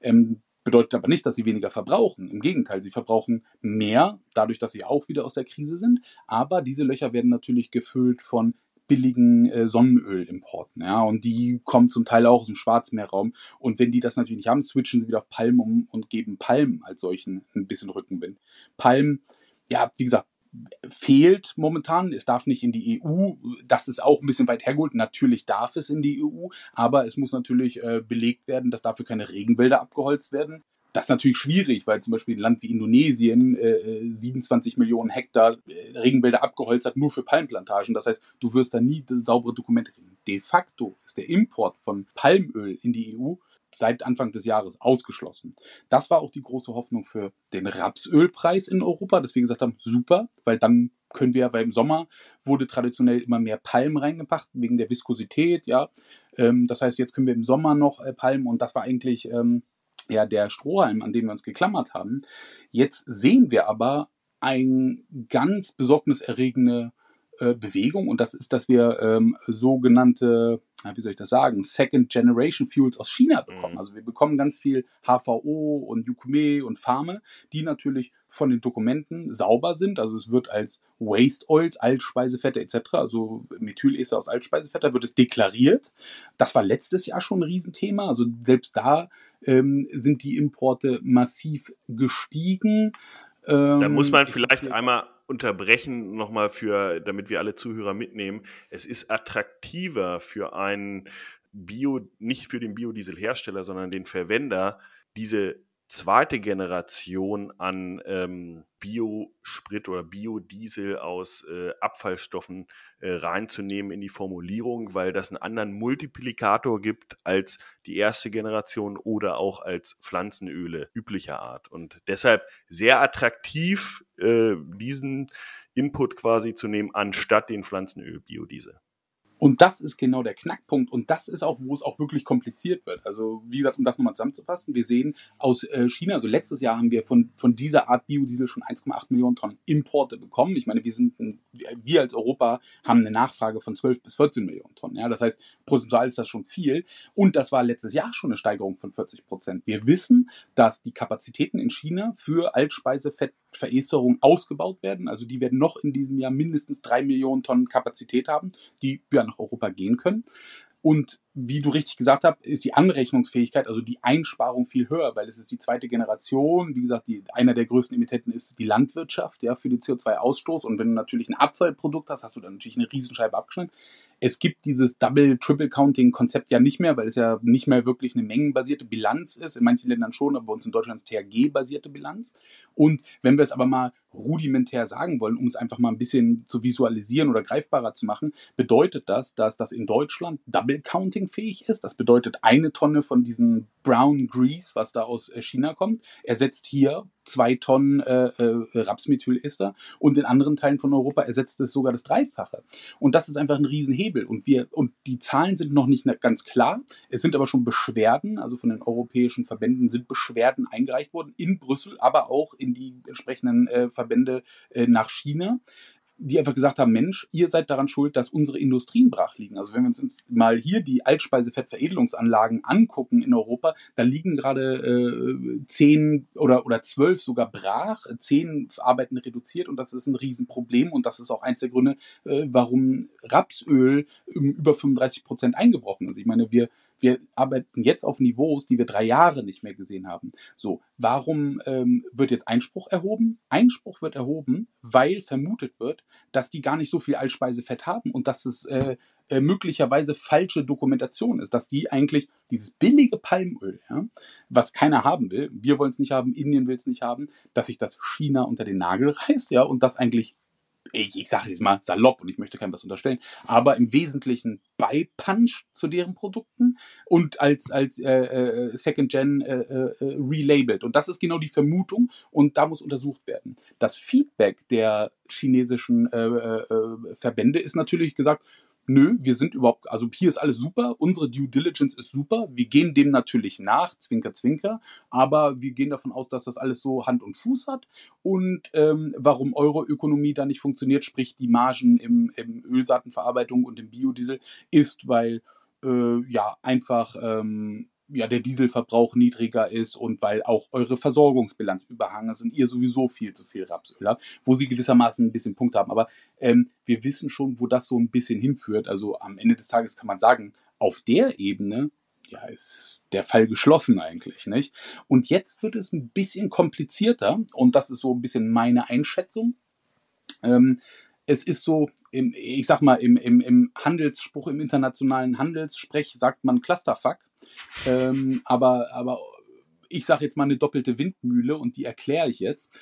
Ähm, bedeutet aber nicht, dass sie weniger verbrauchen. Im Gegenteil, sie verbrauchen mehr, dadurch, dass sie auch wieder aus der Krise sind. Aber diese Löcher werden natürlich gefüllt von billigen äh, Sonnenölimporten. Ja, und die kommen zum Teil auch aus dem Schwarzmeerraum. Und wenn die das natürlich nicht haben, switchen sie wieder auf Palmen um und geben Palmen als solchen ein bisschen Rückenwind. Palmen, ja, wie gesagt, fehlt momentan. Es darf nicht in die EU. Das ist auch ein bisschen weit hergeholt. Natürlich darf es in die EU, aber es muss natürlich äh, belegt werden, dass dafür keine Regenwälder abgeholzt werden. Das ist natürlich schwierig, weil zum Beispiel ein Land wie Indonesien äh, 27 äh, Millionen Hektar äh, Regenwälder abgeholzt hat, nur für Palmplantagen. Das heißt, du wirst da nie saubere Dokumente kriegen. De facto ist der Import von Palmöl in die EU seit Anfang des Jahres ausgeschlossen. Das war auch die große Hoffnung für den Rapsölpreis in Europa, dass wir gesagt haben, super, weil dann können wir, weil im Sommer wurde traditionell immer mehr Palmen reingepackt, wegen der Viskosität, ja. Ähm, das heißt, jetzt können wir im Sommer noch äh, Palmen und das war eigentlich ähm, ja der Strohhalm, an dem wir uns geklammert haben. Jetzt sehen wir aber ein ganz besorgniserregende äh, Bewegung und das ist, dass wir ähm, sogenannte, wie soll ich das sagen, Second Generation Fuels aus China bekommen. Mhm. Also wir bekommen ganz viel HVO und Yukume und Farme, die natürlich von den Dokumenten sauber sind. Also es wird als Waste Oils, Altspeisefette etc., also Methylester aus Altspeisefetter, wird es deklariert. Das war letztes Jahr schon ein Riesenthema. Also selbst da ähm, sind die Importe massiv gestiegen. Ähm, da muss man vielleicht einmal unterbrechen nochmal für, damit wir alle Zuhörer mitnehmen. Es ist attraktiver für einen Bio, nicht für den Biodieselhersteller, sondern den Verwender, diese zweite Generation an ähm, Biosprit oder Biodiesel aus äh, Abfallstoffen äh, reinzunehmen in die Formulierung, weil das einen anderen Multiplikator gibt als die erste Generation oder auch als Pflanzenöle üblicher Art. Und deshalb sehr attraktiv, äh, diesen Input quasi zu nehmen, anstatt den Pflanzenöl Biodiesel. Und das ist genau der Knackpunkt. Und das ist auch, wo es auch wirklich kompliziert wird. Also, wie gesagt, um das nochmal zusammenzufassen, wir sehen aus äh, China, also letztes Jahr haben wir von, von dieser Art Biodiesel schon 1,8 Millionen Tonnen Importe bekommen. Ich meine, wir sind, wir als Europa haben eine Nachfrage von 12 bis 14 Millionen Tonnen. Ja, das heißt, prozentual ist das schon viel. Und das war letztes Jahr schon eine Steigerung von 40 Prozent. Wir wissen, dass die Kapazitäten in China für Altspeisefettveresterung ausgebaut werden. Also, die werden noch in diesem Jahr mindestens drei Millionen Tonnen Kapazität haben, die ja nach Europa gehen können. Und wie du richtig gesagt hast, ist die Anrechnungsfähigkeit, also die Einsparung viel höher, weil es ist die zweite Generation. Wie gesagt, die, einer der größten Emittenten ist die Landwirtschaft, ja, für den CO2-Ausstoß. Und wenn du natürlich ein Abfallprodukt hast, hast du dann natürlich eine Riesenscheibe abgeschnitten. Es gibt dieses Double, Triple Counting Konzept ja nicht mehr, weil es ja nicht mehr wirklich eine mengenbasierte Bilanz ist. In manchen Ländern schon, aber bei uns in Deutschland ist THG-basierte Bilanz. Und wenn wir es aber mal rudimentär sagen wollen, um es einfach mal ein bisschen zu visualisieren oder greifbarer zu machen, bedeutet das, dass das in Deutschland Double Counting fähig ist. Das bedeutet eine Tonne von diesem Brown Grease, was da aus äh, China kommt, ersetzt hier zwei Tonnen äh, äh, Rapsmethylester und in anderen Teilen von Europa ersetzt es sogar das Dreifache. Und das ist einfach ein Riesenhebel. Und wir, und die Zahlen sind noch nicht ganz klar. Es sind aber schon Beschwerden, also von den europäischen Verbänden sind Beschwerden eingereicht worden in Brüssel, aber auch in die entsprechenden äh, Verbände äh, nach China die einfach gesagt haben, Mensch, ihr seid daran schuld, dass unsere Industrien brach liegen. Also wenn wir uns mal hier die Altspeisefettveredelungsanlagen angucken in Europa, da liegen gerade äh, zehn oder, oder zwölf sogar brach, zehn arbeiten reduziert und das ist ein Riesenproblem und das ist auch eins der Gründe, äh, warum Rapsöl über 35 Prozent eingebrochen ist. Ich meine, wir wir arbeiten jetzt auf Niveaus, die wir drei Jahre nicht mehr gesehen haben. So, warum ähm, wird jetzt Einspruch erhoben? Einspruch wird erhoben, weil vermutet wird, dass die gar nicht so viel Altspeisefett haben und dass es äh, äh, möglicherweise falsche Dokumentation ist, dass die eigentlich dieses billige Palmöl, ja, was keiner haben will, wir wollen es nicht haben, Indien will es nicht haben, dass sich das China unter den Nagel reißt, ja, und das eigentlich ich, ich sage jetzt mal salopp und ich möchte keinem was unterstellen, aber im Wesentlichen beipunch zu deren Produkten und als, als äh, äh, Second Gen äh, äh, relabelt. Und das ist genau die Vermutung und da muss untersucht werden. Das Feedback der chinesischen äh, äh, Verbände ist natürlich gesagt, nö, wir sind überhaupt, also hier ist alles super, unsere Due Diligence ist super, wir gehen dem natürlich nach, zwinker, zwinker, aber wir gehen davon aus, dass das alles so Hand und Fuß hat und ähm, warum Euroökonomie da nicht funktioniert, sprich die Margen im, im Ölsaatenverarbeitung und im Biodiesel, ist, weil äh, ja einfach ähm, ja, der Dieselverbrauch niedriger ist und weil auch eure Versorgungsbilanz überhangen ist und ihr sowieso viel zu viel Rapsöl habt, wo sie gewissermaßen ein bisschen Punkt haben. Aber ähm, wir wissen schon, wo das so ein bisschen hinführt. Also am Ende des Tages kann man sagen, auf der Ebene ja, ist der Fall geschlossen eigentlich, nicht? Und jetzt wird es ein bisschen komplizierter und das ist so ein bisschen meine Einschätzung. Ähm, es ist so, im, ich sag mal, im, im, im Handelsspruch, im internationalen Handelssprech sagt man Clusterfuck. Ähm, aber, aber ich sage jetzt mal eine doppelte Windmühle und die erkläre ich jetzt.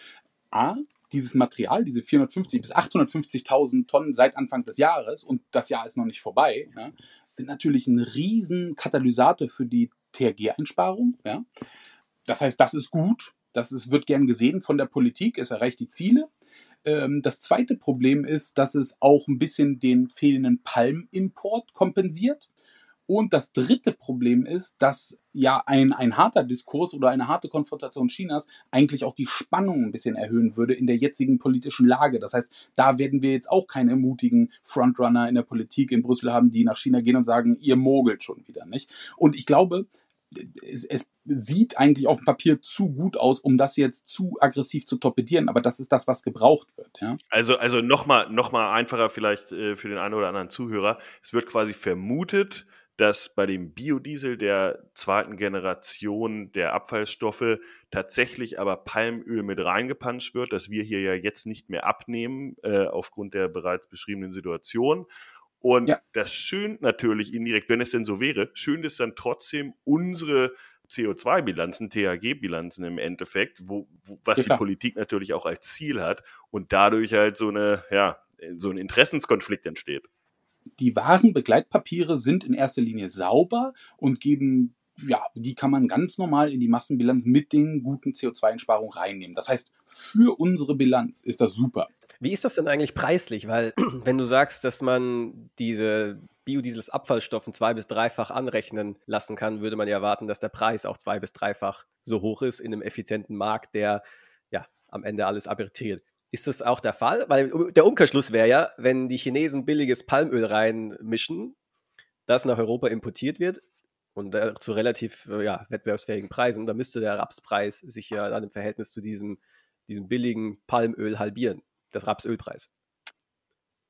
A, dieses Material, diese 450 bis 850.000 Tonnen seit Anfang des Jahres, und das Jahr ist noch nicht vorbei, ja, sind natürlich ein riesen Katalysator für die THG-Einsparung. Ja. Das heißt, das ist gut, das ist, wird gern gesehen von der Politik, es erreicht die Ziele. Ähm, das zweite Problem ist, dass es auch ein bisschen den fehlenden Palmimport kompensiert. Und das dritte Problem ist, dass ja ein, ein harter Diskurs oder eine harte Konfrontation Chinas eigentlich auch die Spannung ein bisschen erhöhen würde in der jetzigen politischen Lage. Das heißt, da werden wir jetzt auch keine mutigen Frontrunner in der Politik in Brüssel haben, die nach China gehen und sagen, ihr mogelt schon wieder, nicht? Und ich glaube, es, es sieht eigentlich auf dem Papier zu gut aus, um das jetzt zu aggressiv zu torpedieren, aber das ist das, was gebraucht wird. Ja? Also, also nochmal noch mal einfacher vielleicht äh, für den einen oder anderen Zuhörer. Es wird quasi vermutet, dass bei dem Biodiesel der zweiten Generation der Abfallstoffe tatsächlich aber Palmöl mit reingepanscht wird, dass wir hier ja jetzt nicht mehr abnehmen äh, aufgrund der bereits beschriebenen Situation und ja. das schönt natürlich indirekt, wenn es denn so wäre, schönt es dann trotzdem unsere CO2-Bilanzen, THG-Bilanzen im Endeffekt, wo, wo was ja, die Politik natürlich auch als Ziel hat und dadurch halt so eine, ja, so ein Interessenskonflikt entsteht. Die wahren Begleitpapiere sind in erster Linie sauber und geben ja, die kann man ganz normal in die Massenbilanz mit den guten CO2-Einsparungen reinnehmen. Das heißt, für unsere Bilanz ist das super. Wie ist das denn eigentlich preislich? Weil, wenn du sagst, dass man diese Biodiesels Abfallstoffen zwei- bis dreifach anrechnen lassen kann, würde man ja erwarten, dass der Preis auch zwei- bis dreifach so hoch ist in einem effizienten Markt, der ja am Ende alles arbitriert. Ist das auch der Fall? Weil der Umkehrschluss wäre ja, wenn die Chinesen billiges Palmöl reinmischen, das nach Europa importiert wird, und äh, zu relativ äh, ja, wettbewerbsfähigen Preisen, da müsste der Rapspreis sich ja dann im Verhältnis zu diesem, diesem billigen Palmöl halbieren, das Rapsölpreis.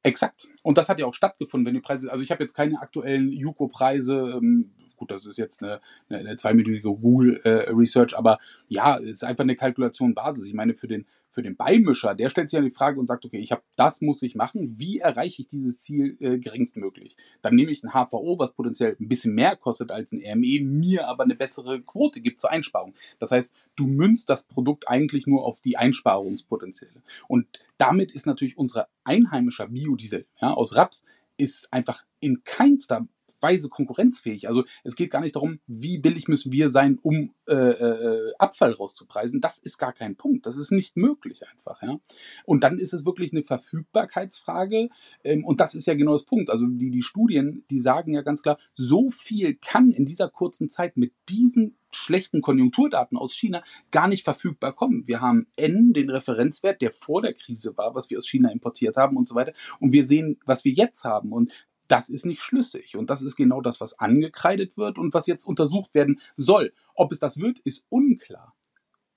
Exakt. Und das hat ja auch stattgefunden, wenn die Preise, also ich habe jetzt keine aktuellen Juko-Preise, ähm, gut, das ist jetzt eine, eine, eine zweiminütige Google-Research, äh, aber ja, es ist einfach eine Kalkulation Basis. Ich meine, für den, für den Beimischer, der stellt sich ja die Frage und sagt, okay, ich habe das muss ich machen, wie erreiche ich dieses Ziel äh, geringstmöglich? Dann nehme ich ein HVO, was potenziell ein bisschen mehr kostet als ein RME, mir aber eine bessere Quote gibt zur Einsparung. Das heißt, du münzt das Produkt eigentlich nur auf die Einsparungspotenziale. Und damit ist natürlich unser einheimischer Biodiesel ja, aus Raps ist einfach in keinster Weise konkurrenzfähig. Also es geht gar nicht darum, wie billig müssen wir sein, um äh, äh, Abfall rauszupreisen. Das ist gar kein Punkt. Das ist nicht möglich einfach. Ja? Und dann ist es wirklich eine Verfügbarkeitsfrage. Ähm, und das ist ja genau das Punkt. Also die, die Studien, die sagen ja ganz klar, so viel kann in dieser kurzen Zeit mit diesen schlechten Konjunkturdaten aus China gar nicht verfügbar kommen. Wir haben N, den Referenzwert, der vor der Krise war, was wir aus China importiert haben und so weiter. Und wir sehen, was wir jetzt haben. Und das ist nicht schlüssig. Und das ist genau das, was angekreidet wird und was jetzt untersucht werden soll. Ob es das wird, ist unklar.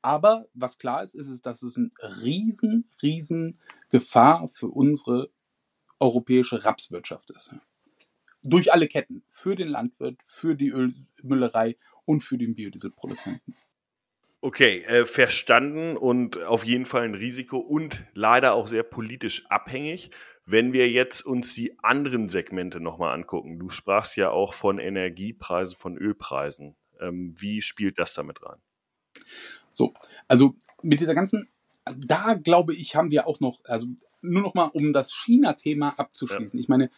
Aber was klar ist, ist, dass es eine riesen, riesen Gefahr für unsere europäische Rapswirtschaft ist. Durch alle Ketten. Für den Landwirt, für die Ölmüllerei und für den Biodieselproduzenten. Okay, äh, verstanden und auf jeden Fall ein Risiko und leider auch sehr politisch abhängig. Wenn wir jetzt uns die anderen Segmente nochmal angucken, du sprachst ja auch von Energiepreisen, von Ölpreisen. Ähm, wie spielt das damit rein? So, also mit dieser ganzen, da glaube ich, haben wir auch noch, also nur noch mal, um das China-Thema abzuschließen. Ja. Ich meine,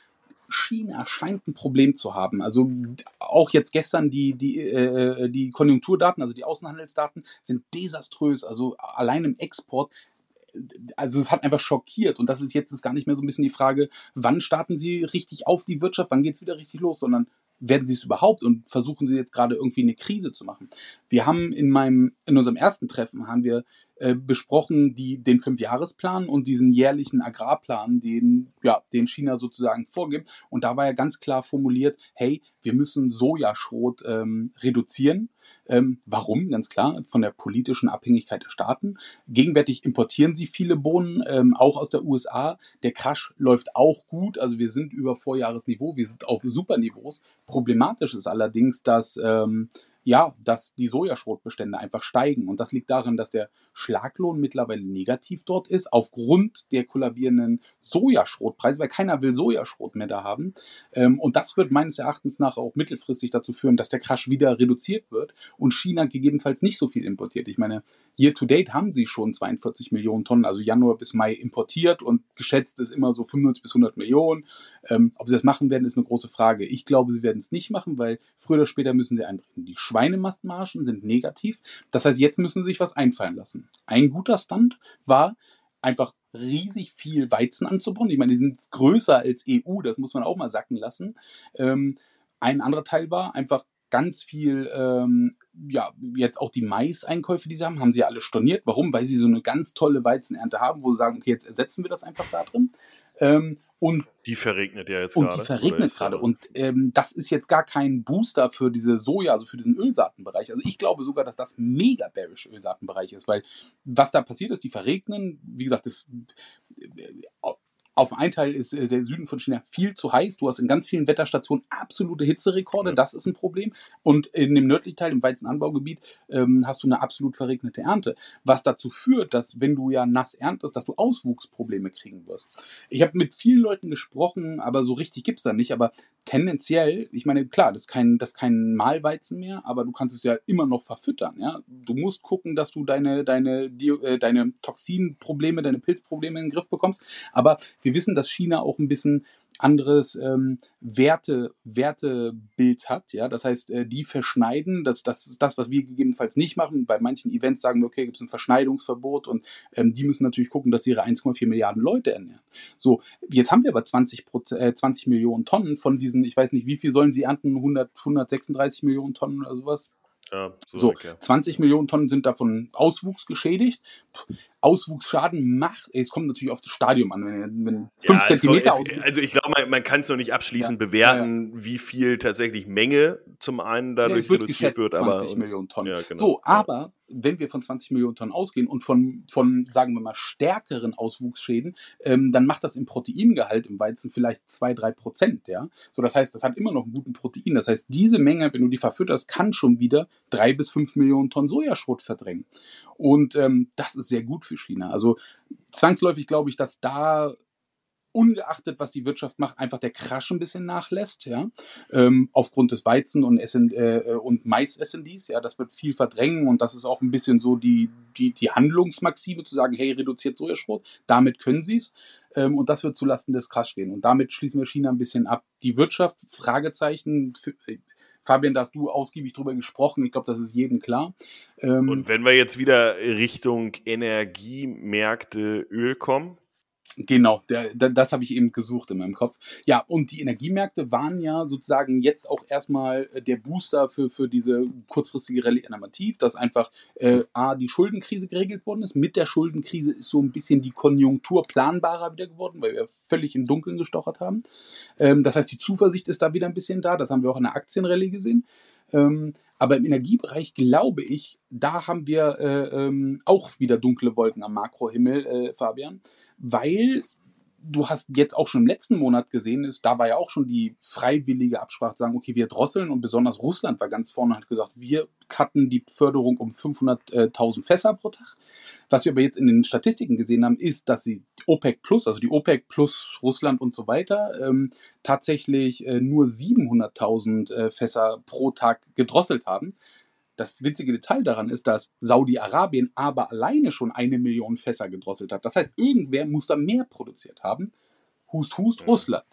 China scheint ein Problem zu haben. Also auch jetzt gestern die, die, äh, die Konjunkturdaten, also die Außenhandelsdaten, sind desaströs. Also allein im Export also es hat einfach schockiert. Und das ist jetzt ist gar nicht mehr so ein bisschen die Frage, wann starten sie richtig auf die Wirtschaft, wann geht es wieder richtig los, sondern werden sie es überhaupt und versuchen sie jetzt gerade irgendwie eine Krise zu machen. Wir haben in meinem, in unserem ersten Treffen haben wir äh, besprochen, die, den Fünfjahresplan und diesen jährlichen Agrarplan, den, ja, den China sozusagen vorgibt. Und da war ja ganz klar formuliert, hey, wir müssen Sojaschrot ähm, reduzieren. Ähm, warum? Ganz klar, von der politischen Abhängigkeit der Staaten. Gegenwärtig importieren sie viele Bohnen, ähm, auch aus der USA. Der Crash läuft auch gut, also wir sind über Vorjahresniveau, wir sind auf Superniveaus. Problematisch ist allerdings, dass ähm, ja, dass die Sojaschrotbestände einfach steigen. Und das liegt daran, dass der Schlaglohn mittlerweile negativ dort ist, aufgrund der kollabierenden Sojaschrotpreise, weil keiner will Sojaschrot mehr da haben. Ähm, und das wird meines Erachtens nach auch mittelfristig dazu führen, dass der Crash wieder reduziert wird und China gegebenenfalls nicht so viel importiert. Ich meine, year to date haben sie schon 42 Millionen Tonnen, also Januar bis Mai importiert und geschätzt ist immer so 95 bis 100 Millionen. Ähm, ob sie das machen werden, ist eine große Frage. Ich glaube, sie werden es nicht machen, weil früher oder später müssen sie einbrechen. Die Schweinemastmargen sind negativ. Das heißt, jetzt müssen sie sich was einfallen lassen. Ein guter Stand war, einfach riesig viel Weizen anzubauen. Ich meine, die sind größer als EU, das muss man auch mal sacken lassen. Ähm, ein anderer Teil war einfach ganz viel, ähm, ja, jetzt auch die Mais-Einkäufe, die sie haben, haben sie alle storniert. Warum? Weil sie so eine ganz tolle Weizenernte haben, wo sie sagen, okay, jetzt ersetzen wir das einfach da drin. Ähm, und die verregnet ja jetzt gerade. Und die verregnet gerade. Und ähm, das ist jetzt gar kein Booster für diese Soja, also für diesen Ölsaatenbereich. Also ich glaube sogar, dass das mega bearish Ölsaatenbereich ist, weil was da passiert ist, die verregnen, wie gesagt, das auf einen Teil ist äh, der Süden von China viel zu heiß. Du hast in ganz vielen Wetterstationen absolute Hitzerekorde. Das ist ein Problem. Und in dem nördlichen Teil, im Weizenanbaugebiet, ähm, hast du eine absolut verregnete Ernte. Was dazu führt, dass wenn du ja nass erntest, dass du Auswuchsprobleme kriegen wirst. Ich habe mit vielen Leuten gesprochen, aber so richtig gibt es da nicht. Aber tendenziell, ich meine, klar, das ist kein, das ist kein Mahlweizen mehr, aber du kannst es ja immer noch verfüttern. Ja? Du musst gucken, dass du deine, deine, äh, deine Toxinprobleme, deine Pilzprobleme in den Griff bekommst. Aber wir wissen, dass China auch ein bisschen anderes ähm, Werte, Wertebild hat. Ja? Das heißt, äh, die verschneiden, das, das das, was wir gegebenenfalls nicht machen. Bei manchen Events sagen wir, okay, gibt es ein Verschneidungsverbot und ähm, die müssen natürlich gucken, dass sie ihre 1,4 Milliarden Leute ernähren. So, jetzt haben wir aber 20, äh, 20 Millionen Tonnen von diesen, ich weiß nicht, wie viel sollen sie ernten, 100, 136 Millionen Tonnen oder sowas? Ja, so, so 20 Millionen Tonnen sind davon Auswuchs geschädigt. Auswuchsschaden macht, es kommt natürlich auf das Stadium an, wenn, wenn 5 ja, Zentimeter aus. Also ich glaube, man, man kann es noch nicht abschließend ja, bewerten, ja, wie viel tatsächlich Menge zum einen dadurch ja, wird reduziert wird. 20 aber, Millionen Tonnen. Genau, so, aber wenn wir von 20 Millionen Tonnen ausgehen und von, von sagen wir mal, stärkeren Auswuchsschäden, ähm, dann macht das im Proteingehalt im Weizen vielleicht 2, 3 Prozent. Ja? So, das heißt, das hat immer noch einen guten Protein. Das heißt, diese Menge, wenn du die verfütterst, kann schon wieder 3 bis 5 Millionen Tonnen Sojaschrot verdrängen. Und ähm, das ist sehr gut für China. Also zwangsläufig glaube ich, dass da ungeachtet, was die Wirtschaft macht, einfach der Crash ein bisschen nachlässt, ja, ähm, aufgrund des Weizen und, SN, äh, und Mais-SNDs, ja, das wird viel verdrängen und das ist auch ein bisschen so die, die, die Handlungsmaxime zu sagen, hey, reduziert Sojaschrot, damit können sie es ähm, und das wird zulasten des Crash gehen und damit schließen wir China ein bisschen ab. Die Wirtschaft, Fragezeichen, für, Fabian, da hast du ausgiebig drüber gesprochen. Ich glaube, das ist jedem klar. Ähm, und wenn wir jetzt wieder Richtung Energiemärkte Öl kommen, Genau, der, der, das habe ich eben gesucht in meinem Kopf. Ja, und die Energiemärkte waren ja sozusagen jetzt auch erstmal der Booster für, für diese kurzfristige Rallye innovativ, dass einfach äh, A, die Schuldenkrise geregelt worden ist. Mit der Schuldenkrise ist so ein bisschen die Konjunktur planbarer wieder geworden, weil wir völlig im Dunkeln gestochert haben. Ähm, das heißt, die Zuversicht ist da wieder ein bisschen da. Das haben wir auch in der Aktienrallye gesehen. Ähm, aber im Energiebereich glaube ich, da haben wir äh, ähm, auch wieder dunkle Wolken am Makrohimmel, äh, Fabian, weil du hast jetzt auch schon im letzten Monat gesehen, ist, da war ja auch schon die freiwillige Absprache zu sagen, okay, wir drosseln und besonders Russland war ganz vorne und hat gesagt, wir cutten die Förderung um 500.000 Fässer pro Tag. Was wir aber jetzt in den Statistiken gesehen haben, ist, dass sie OPEC Plus, also die OPEC Plus Russland und so weiter, ähm, tatsächlich äh, nur 700.000 äh, Fässer pro Tag gedrosselt haben. Das witzige Detail daran ist, dass Saudi-Arabien aber alleine schon eine Million Fässer gedrosselt hat. Das heißt, irgendwer muss da mehr produziert haben. Hust, hust, Russland.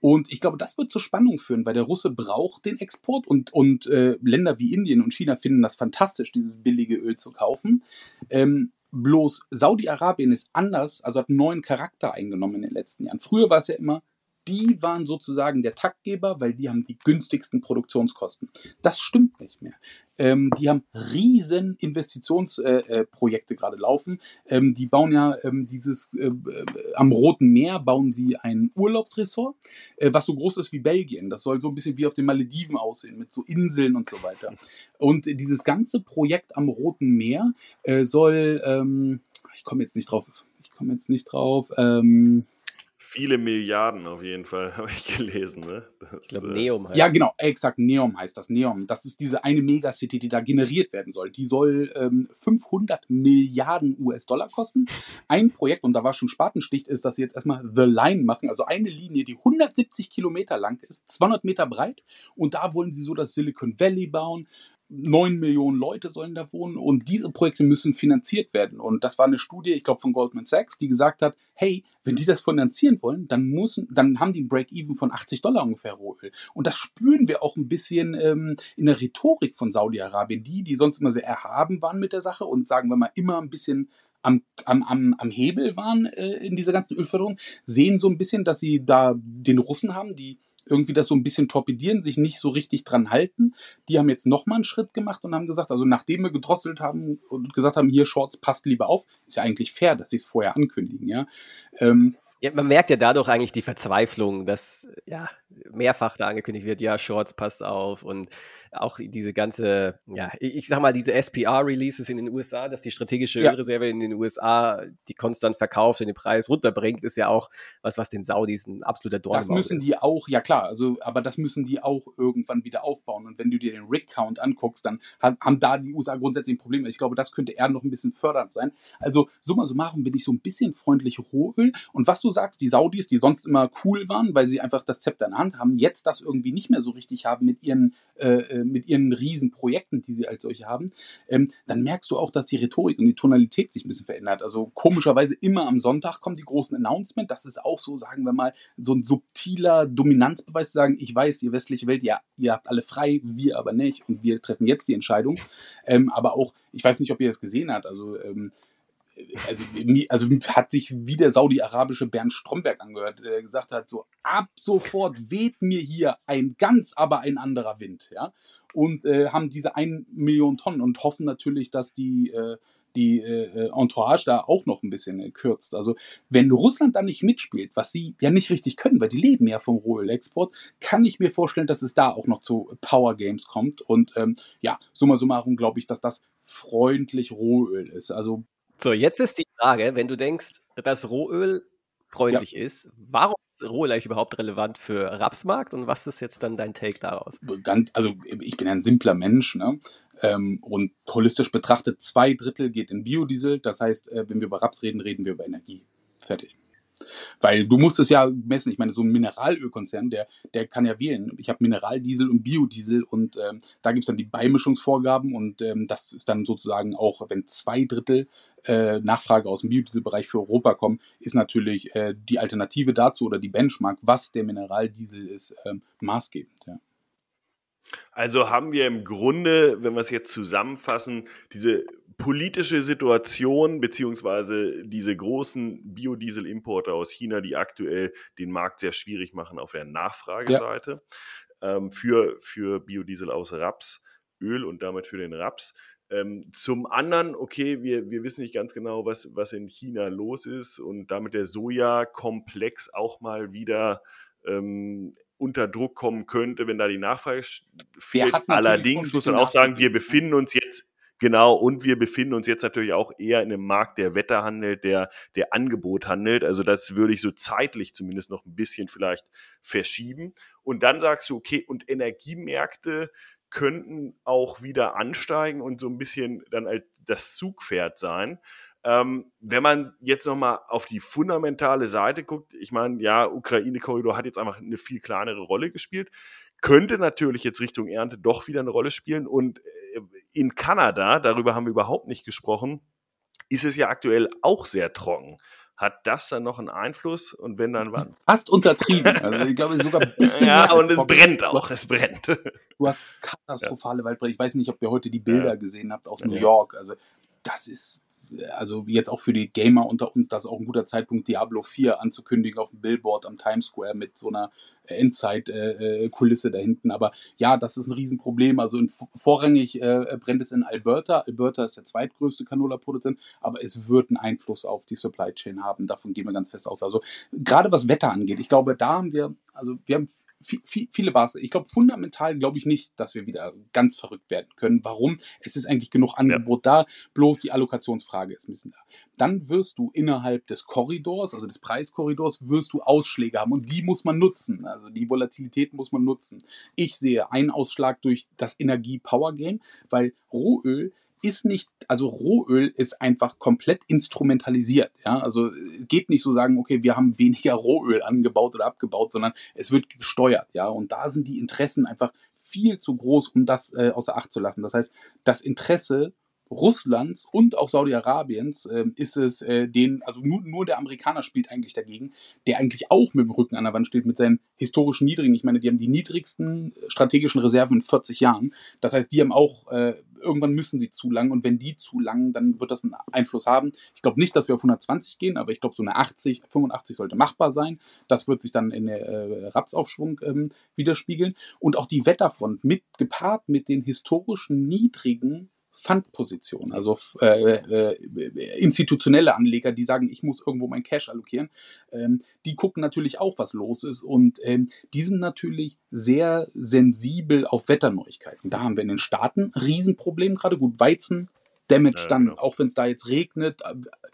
Und ich glaube, das wird zur Spannung führen, weil der Russe braucht den Export und, und äh, Länder wie Indien und China finden das fantastisch, dieses billige Öl zu kaufen. Ähm, bloß Saudi-Arabien ist anders, also hat einen neuen Charakter eingenommen in den letzten Jahren. Früher war es ja immer, die waren sozusagen der Taktgeber, weil die haben die günstigsten Produktionskosten. Das stimmt nicht mehr. Ähm, die haben riesen Investitionsprojekte äh, äh, gerade laufen. Ähm, die bauen ja ähm, dieses äh, äh, am Roten Meer bauen sie ein Urlaubsressort, äh, was so groß ist wie Belgien. Das soll so ein bisschen wie auf den Malediven aussehen mit so Inseln und so weiter. Und dieses ganze Projekt am Roten Meer äh, soll, ähm, ich komme jetzt nicht drauf, ich komme jetzt nicht drauf. Ähm, viele Milliarden auf jeden Fall, habe ich gelesen. Ne? Das, ich glaube, äh, Neom heißt Ja, genau, exakt, Neom heißt das. Neom. Das ist diese eine Megacity, die da generiert werden soll. Die soll ähm, 500 Milliarden US-Dollar kosten. Ein Projekt, und da war schon Spatensticht, ist, dass sie jetzt erstmal The Line machen, also eine Linie, die 170 Kilometer lang ist, 200 Meter breit. Und da wollen sie so das Silicon Valley bauen neun Millionen Leute sollen da wohnen und diese Projekte müssen finanziert werden. Und das war eine Studie, ich glaube, von Goldman Sachs, die gesagt hat, hey, wenn die das finanzieren wollen, dann müssen, dann haben die ein Break-Even von 80 Dollar ungefähr Rohöl. Und das spüren wir auch ein bisschen ähm, in der Rhetorik von Saudi-Arabien. Die, die sonst immer sehr erhaben waren mit der Sache und sagen wir mal immer ein bisschen am, am, am, Hebel waren äh, in dieser ganzen Ölförderung, sehen so ein bisschen, dass sie da den Russen haben, die irgendwie das so ein bisschen torpedieren, sich nicht so richtig dran halten. Die haben jetzt nochmal einen Schritt gemacht und haben gesagt, also nachdem wir gedrosselt haben und gesagt haben, hier Shorts passt lieber auf, ist ja eigentlich fair, dass sie es vorher ankündigen, ja. Ähm, ja, man merkt ja dadurch eigentlich die Verzweiflung, dass ja mehrfach da angekündigt wird, ja, Shorts passt auf und auch diese ganze, ja, ich sag mal, diese SPR-Releases in den USA, dass die strategische ja. Ölreserve in den USA die konstant verkauft und den Preis runterbringt, ist ja auch was, was den Saudis ein absoluter Dorn Das müssen ist. die auch, ja klar, also, aber das müssen die auch irgendwann wieder aufbauen. Und wenn du dir den Rig-Count anguckst, dann haben da die USA grundsätzlich ein Problem. Ich glaube, das könnte eher noch ein bisschen fördernd sein. Also, summa summarum bin ich so ein bisschen freundlich Rohöl. Und was du sagst, die Saudis, die sonst immer cool waren, weil sie einfach das Zepter in Hand haben, jetzt das irgendwie nicht mehr so richtig haben mit ihren äh, äh mit ihren Riesenprojekten, die sie als solche haben, ähm, dann merkst du auch, dass die Rhetorik und die Tonalität sich ein bisschen verändert. Also komischerweise immer am Sonntag kommen die großen Announcements. Das ist auch so, sagen wir mal, so ein subtiler Dominanzbeweis zu sagen, ich weiß, die westliche Welt, ja, ihr habt alle frei, wir aber nicht und wir treffen jetzt die Entscheidung. Ähm, aber auch, ich weiß nicht, ob ihr das gesehen habt, also ähm, also, also hat sich wie der saudi-arabische Bernd Stromberg angehört, der gesagt hat, so ab sofort weht mir hier ein ganz, aber ein anderer Wind, ja. Und äh, haben diese 1 Million Tonnen und hoffen natürlich, dass die, äh, die äh, Entourage da auch noch ein bisschen äh, kürzt. Also wenn Russland da nicht mitspielt, was sie ja nicht richtig können, weil die leben ja vom Rohölexport, kann ich mir vorstellen, dass es da auch noch zu Power Games kommt. Und ähm, ja, summa summarum glaube ich, dass das freundlich Rohöl ist. Also so, jetzt ist die Frage, wenn du denkst, dass Rohöl freundlich ja. ist, warum ist Rohöl eigentlich überhaupt relevant für Rapsmarkt und was ist jetzt dann dein Take daraus? Ganz, also ich bin ein simpler Mensch, ne? Ähm, und holistisch betrachtet, zwei Drittel geht in Biodiesel. Das heißt, äh, wenn wir über Raps reden, reden wir über Energie. Fertig. Weil du musst es ja messen. Ich meine, so ein Mineralölkonzern, der, der kann ja wählen. Ich habe Mineraldiesel und Biodiesel und ähm, da gibt's dann die Beimischungsvorgaben und ähm, das ist dann sozusagen auch, wenn zwei Drittel äh, Nachfrage aus dem Biodieselbereich für Europa kommen, ist natürlich äh, die Alternative dazu oder die Benchmark, was der Mineraldiesel ist, ähm, maßgebend. Ja. Also haben wir im Grunde, wenn wir es jetzt zusammenfassen, diese politische Situation beziehungsweise diese großen Biodiesel-Importe aus China, die aktuell den Markt sehr schwierig machen auf der Nachfrageseite ja. ähm, für, für Biodiesel aus Rapsöl und damit für den Raps. Ähm, zum anderen, okay, wir, wir wissen nicht ganz genau, was, was in China los ist und damit der Soja-Komplex auch mal wieder ähm, unter Druck kommen könnte, wenn da die Nachfrage fehlt. Allerdings muss man auch sagen, wir befinden uns jetzt Genau, und wir befinden uns jetzt natürlich auch eher in einem Markt, der Wetter handelt, der, der Angebot handelt. Also das würde ich so zeitlich zumindest noch ein bisschen vielleicht verschieben. Und dann sagst du, okay, und Energiemärkte könnten auch wieder ansteigen und so ein bisschen dann halt das Zugpferd sein. Ähm, wenn man jetzt nochmal auf die fundamentale Seite guckt, ich meine, ja, Ukraine-Korridor hat jetzt einfach eine viel kleinere Rolle gespielt, könnte natürlich jetzt Richtung Ernte doch wieder eine Rolle spielen und äh, in Kanada, darüber haben wir überhaupt nicht gesprochen, ist es ja aktuell auch sehr trocken. Hat das dann noch einen Einfluss und wenn dann wann? Fast untertrieben. Also ich glaube sogar ein bisschen Ja, und es brennt auch, es brennt. Du hast katastrophale ja. Waldbrände. Ich weiß nicht, ob ihr heute die Bilder ja. gesehen habt aus New York. Also das ist also jetzt auch für die Gamer unter uns, das ist auch ein guter Zeitpunkt, Diablo 4 anzukündigen auf dem Billboard am Times Square mit so einer Endzeit-Kulisse da hinten. Aber ja, das ist ein Riesenproblem. Also in, vorrangig äh, brennt es in Alberta. Alberta ist der zweitgrößte Canola-Produzent, aber es wird einen Einfluss auf die Supply Chain haben. Davon gehen wir ganz fest aus. Also gerade was Wetter angeht, ich glaube, da haben wir, also wir haben viel, viel, viele Basis. Ich glaube, fundamental glaube ich nicht, dass wir wieder ganz verrückt werden können. Warum? Es ist eigentlich genug Angebot ja. da, bloß die Allokationsfrage ist ein bisschen da. Dann wirst du innerhalb des Korridors, also des Preiskorridors, wirst du Ausschläge haben und die muss man nutzen. Also die Volatilität muss man nutzen. Ich sehe einen Ausschlag durch das Energie-Power-Game, weil Rohöl ist nicht, also Rohöl ist einfach komplett instrumentalisiert. Ja, also geht nicht so sagen, okay, wir haben weniger Rohöl angebaut oder abgebaut, sondern es wird gesteuert. Ja, und da sind die Interessen einfach viel zu groß, um das äh, außer Acht zu lassen. Das heißt, das Interesse Russlands und auch Saudi-Arabiens äh, ist es äh, den, also nur, nur der Amerikaner spielt eigentlich dagegen, der eigentlich auch mit dem Rücken an der Wand steht mit seinen historischen niedrigen. Ich meine, die haben die niedrigsten strategischen Reserven in 40 Jahren. Das heißt, die haben auch äh, irgendwann müssen sie zu lang und wenn die zu lang, dann wird das einen Einfluss haben. Ich glaube nicht, dass wir auf 120 gehen, aber ich glaube so eine 80, 85 sollte machbar sein. Das wird sich dann in der äh, Rapsaufschwung ähm, widerspiegeln und auch die Wetterfront mit gepaart mit den historischen niedrigen Fundposition, also äh, äh, institutionelle Anleger, die sagen, ich muss irgendwo mein Cash allokieren, ähm, die gucken natürlich auch, was los ist und ähm, die sind natürlich sehr sensibel auf Wetterneuigkeiten. Da haben wir in den Staaten Riesenproblem gerade. Gut, Weizen, Damage dann, genau. auch wenn es da jetzt regnet.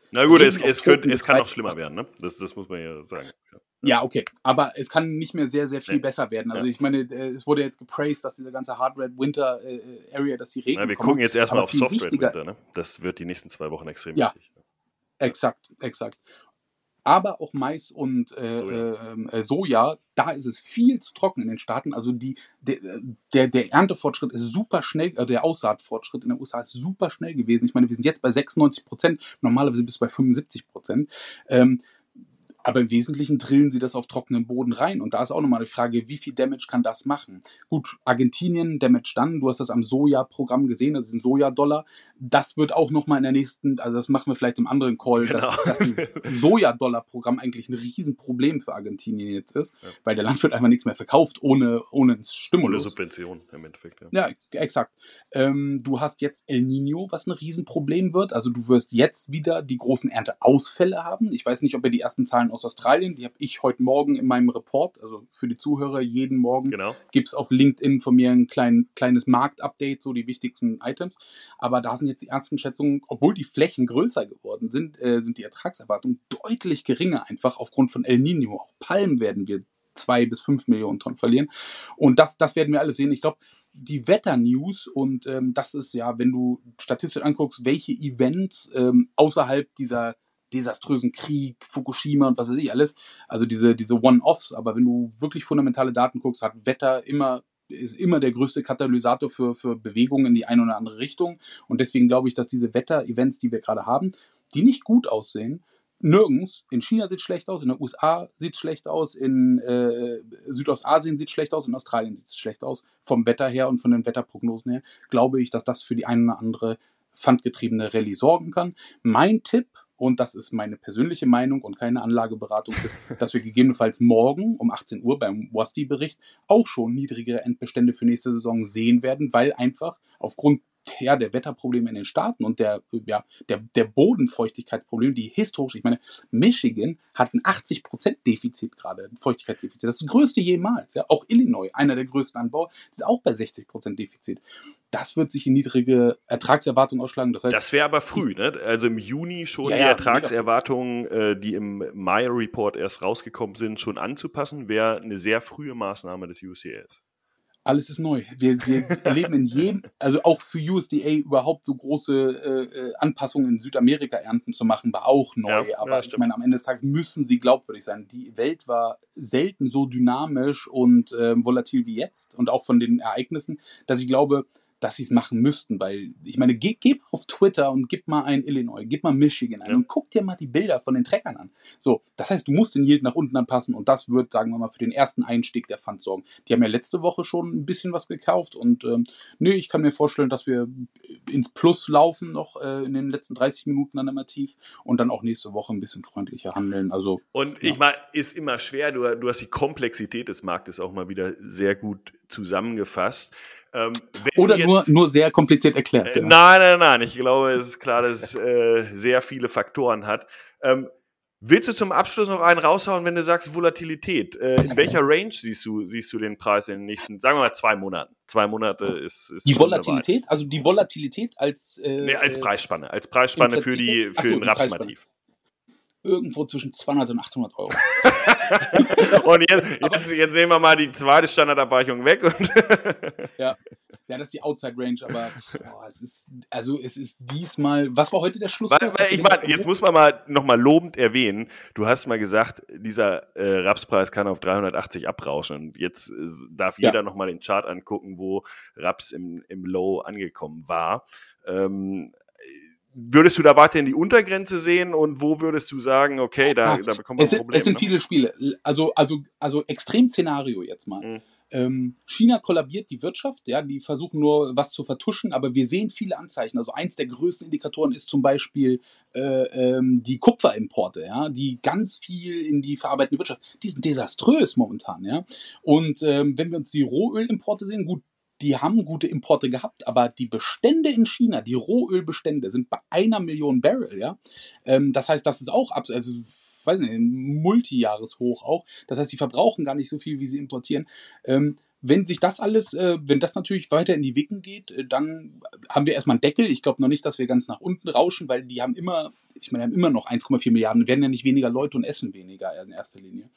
Äh, Na gut, es, es, könnte, es kann noch schlimmer werden, ne? Das, das muss man ja sagen. Ja, okay. Aber es kann nicht mehr sehr, sehr viel Nee. besser werden. Also Ja. ich meine, äh, es wurde jetzt gepraised, dass diese ganze Hard Red Winter äh, Area, dass die Regen Na, wir kommen. gucken jetzt erstmal auf viel Soft Red wichtiger- Winter, ne? Das wird die nächsten zwei Wochen extrem Ja. wichtig. Exakt, exakt. Aber auch Mais und äh, Soja. Soja. Äh, Soja, da ist es viel zu trocken in den Staaten. Also die, der, der, der Erntefortschritt ist super schnell, äh, der Aussaatfortschritt in den USA ist super schnell gewesen. Ich meine, wir sind jetzt bei 96 Prozent, normalerweise bis bei 75 Prozent. Ähm, aber im Wesentlichen drillen sie das auf trockenen Boden rein. Und da ist auch nochmal die Frage, wie viel Damage kann das machen? Gut, Argentinien, Damage dann. Du hast das am Soja-Programm gesehen, das ist ein Sojadollar. Das wird auch nochmal in der nächsten, also das machen wir vielleicht im anderen Call, Genau. dass, dass dieses Sojadollar-Programm eigentlich ein Riesenproblem für Argentinien jetzt ist, Ja. weil der Land wird einfach nichts mehr verkauft ohne, ohne Ohne Stimulus. Subvention im Endeffekt. Ja. Ja, ex- exakt. Ähm, du hast jetzt El Nino, was ein Riesenproblem wird. Also du wirst jetzt wieder die großen Ernteausfälle haben. Ich weiß nicht, ob ihr die ersten Zahlen aus Australien, die habe ich heute Morgen in meinem Report, also für die Zuhörer jeden Morgen Genau. gibt's auf LinkedIn von mir ein klein, kleines Marktupdate, so die wichtigsten Items. Aber da sind jetzt die ersten Schätzungen, obwohl die Flächen größer geworden sind, äh, sind die Ertragserwartungen deutlich geringer, einfach aufgrund von El Nino. Auch Palmen werden wir zwei bis fünf Millionen Tonnen verlieren. Und das, das werden wir alles sehen. Ich glaube, die Wetter-News und ähm, das ist ja, wenn du statistisch anguckst, welche Events ähm, außerhalb dieser desaströsen Krieg, Fukushima und was weiß ich alles, also diese, diese One-Offs, aber wenn du wirklich fundamentale Daten guckst, hat Wetter immer ist immer der größte Katalysator für, für Bewegungen in die eine oder andere Richtung. Und deswegen glaube ich, dass diese Wetter-Events, die wir gerade haben, die nicht gut aussehen, nirgends. In China sieht es schlecht aus, in den USA sieht es schlecht aus, in äh, Südostasien sieht es schlecht aus, in Australien sieht es schlecht aus. Vom Wetter her und von den Wetterprognosen her glaube ich, dass das für die eine oder andere pfandgetriebene Rallye sorgen kann. Mein Tipp, und das ist meine persönliche Meinung und keine Anlageberatung, ist, dass wir gegebenenfalls morgen um 18 Uhr beim WASDI-Bericht auch schon niedrigere Endbestände für nächste Saison sehen werden, weil einfach aufgrund ja, der Wetterprobleme in den Staaten und der, ja, der, der Bodenfeuchtigkeitsprobleme, die historisch, ich meine, Michigan hat ein 80% Defizit gerade, ein Feuchtigkeitsdefizit. Das ist das größte jemals. Ja. Auch Illinois, einer der größten Anbauer, ist auch bei 60% Defizit. Das wird sich in niedrige Ertragserwartungen ausschlagen. Das heißt, Das wäre aber früh, ne? Also im Juni schon Ja, die Ertragserwartungen, äh, die im Mai-Report erst rausgekommen sind, schon anzupassen, wäre eine sehr frühe Maßnahme des UCS. Alles ist neu. Wir, wir erleben in jedem, also auch für USDA überhaupt so große äh, äh, Anpassungen in Südamerika ernten zu machen, war auch neu. Ja, ja, Aber ich stimmt. meine, am Ende des Tages müssen sie glaubwürdig sein. Die Welt war selten so dynamisch und ähm, volatil wie jetzt und auch von den Ereignissen, dass ich glaube, dass sie es machen müssten, weil ich meine, geh, geh mal auf Twitter und gib mal ein Illinois, gib mal Michigan ein Ja. und guck dir mal die Bilder von den Treckern an. So, das heißt, du musst den Yield nach unten anpassen und das wird, sagen wir mal, für den ersten Einstieg der Fund sorgen. Die haben ja letzte Woche schon ein bisschen was gekauft und ähm, nee, ich kann mir vorstellen, dass wir ins Plus laufen noch äh, in den letzten 30 Minuten dann immer tief und dann auch nächste Woche ein bisschen freundlicher handeln. Also Und Ja. ich meine, ist immer schwer, du, du hast die Komplexität des Marktes auch mal wieder sehr gut zusammengefasst. Ähm, oder jetzt- nur, nur sehr kompliziert erklärt. Äh, ja. Nein, nein, nein. Ich glaube, es ist klar, dass es äh, sehr viele Faktoren hat. Ähm, willst du zum Abschluss noch einen raushauen, wenn du sagst Volatilität? Äh, in welcher Range siehst du, siehst du den Preis in den nächsten, sagen wir mal, zwei Monaten? Zwei Monate ist, ist Die. Volatilität, also die Volatilität als äh, Nee, als äh, Preisspanne. Als Preisspanne für, die, für so, den. Rapsmativ. irgendwo zwischen 200 und 800 Euro. Und jetzt, jetzt, jetzt nehmen wir mal die zweite Standardabweichung weg. Und ja. ja, das ist die Outside Range, aber boah, es ist also es ist diesmal. Was war heute der Schluss? Weil, weil ich meine, jetzt muss man mal nochmal lobend erwähnen, du hast mal gesagt, dieser äh, Rapspreis kann auf 380 abrauschen. Und jetzt äh, darf Ja. jeder nochmal den Chart angucken, wo Raps im, im Low angekommen war. Ähm, würdest du da weiter in die Untergrenze sehen und wo würdest du sagen, okay, da, Ja, da bekommen wir es, ein Problem? es sind ne? viele Spiele. Also, also, also Extrem-Szenario jetzt mal. Mhm. Ähm, China kollabiert die Wirtschaft, ja, die versuchen nur was zu vertuschen, aber wir sehen viele Anzeichen. Also eins der größten Indikatoren ist zum Beispiel äh, ähm, die Kupferimporte, ja, die ganz viel in die verarbeitende Wirtschaft, die sind desaströs momentan, ja. Und ähm, wenn wir uns die Rohölimporte sehen, gut, die haben gute Importe gehabt, aber die Bestände in China, die Rohölbestände, sind bei einer Million Barrel, ja. Ähm, das heißt, das ist auch ab, also weiß nicht, ein Multijahreshoch auch. Das heißt, sie verbrauchen gar nicht so viel, wie sie importieren. Ähm, wenn sich das alles, äh, wenn das natürlich weiter in die Wicken geht, äh, dann haben wir erstmal einen Deckel. Ich glaube noch nicht, dass wir ganz nach unten rauschen, weil die haben immer, ich meine, haben immer noch 1,4 Milliarden, werden ja nicht weniger Leute und essen weniger in erster Linie.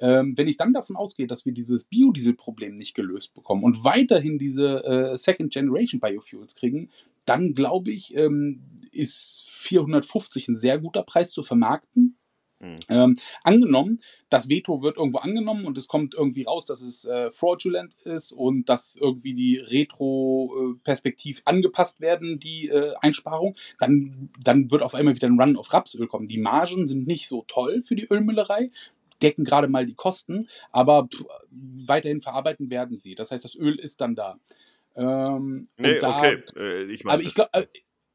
Ähm, wenn ich dann davon ausgehe, dass wir dieses Biodiesel-Problem nicht gelöst bekommen und weiterhin diese äh, Second Generation Biofuels kriegen, dann glaube ich, ähm, ist 450 ein sehr guter Preis zu vermarkten. Mhm. Ähm, angenommen, das Veto wird irgendwo angenommen und es kommt irgendwie raus, dass es äh, fraudulent ist und dass irgendwie die Retro-Perspektiv angepasst werden, die äh, Einsparung, dann, dann wird auf einmal wieder ein Run auf Rapsöl kommen. Die Margen sind nicht so toll für die Ölmüllerei, decken gerade mal die Kosten, aber pff, weiterhin verarbeiten werden sie. Das heißt, das Öl ist dann da. Ähm, nee, da, okay. Äh, ich mein, aber ich glaube, äh,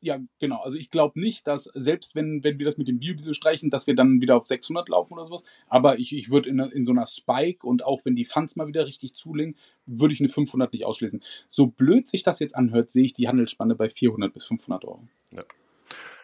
ja, genau. Also ich glaube nicht, dass selbst wenn, wenn wir das mit dem Biodiesel streichen, dass wir dann wieder auf 600 laufen oder sowas. Aber ich, ich würde in, in so einer Spike und auch wenn die Funds mal wieder richtig zulegen, würde ich eine 500 nicht ausschließen. So blöd sich das jetzt anhört, sehe ich die Handelsspanne bei 400 bis 500 Euro. Ja.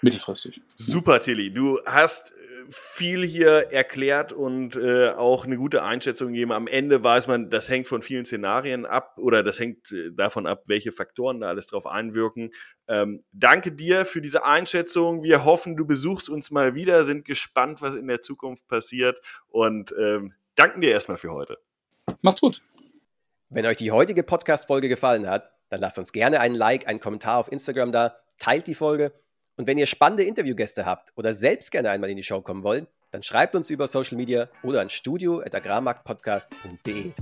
Mittelfristig. Super, Tilly. Du hast viel hier erklärt und äh, auch eine gute Einschätzung gegeben. Am Ende weiß man, das hängt von vielen Szenarien ab oder das hängt äh, davon ab, welche Faktoren da alles drauf einwirken. Ähm, danke dir für diese Einschätzung. Wir hoffen, du besuchst uns mal wieder, sind gespannt, was in der Zukunft passiert und ähm, danken dir erstmal für heute. Macht's gut. Wenn euch die heutige Podcast-Folge gefallen hat, dann lasst uns gerne einen Like, einen Kommentar auf Instagram da, teilt die Folge und wenn ihr spannende Interviewgäste habt oder selbst gerne einmal in die Show kommen wollt, dann schreibt uns über Social Media oder an studio.agrarmarktpodcast.de.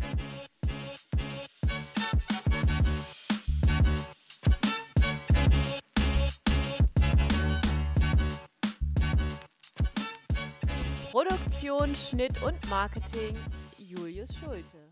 Produktion, Schnitt und Marketing Julius Schulte.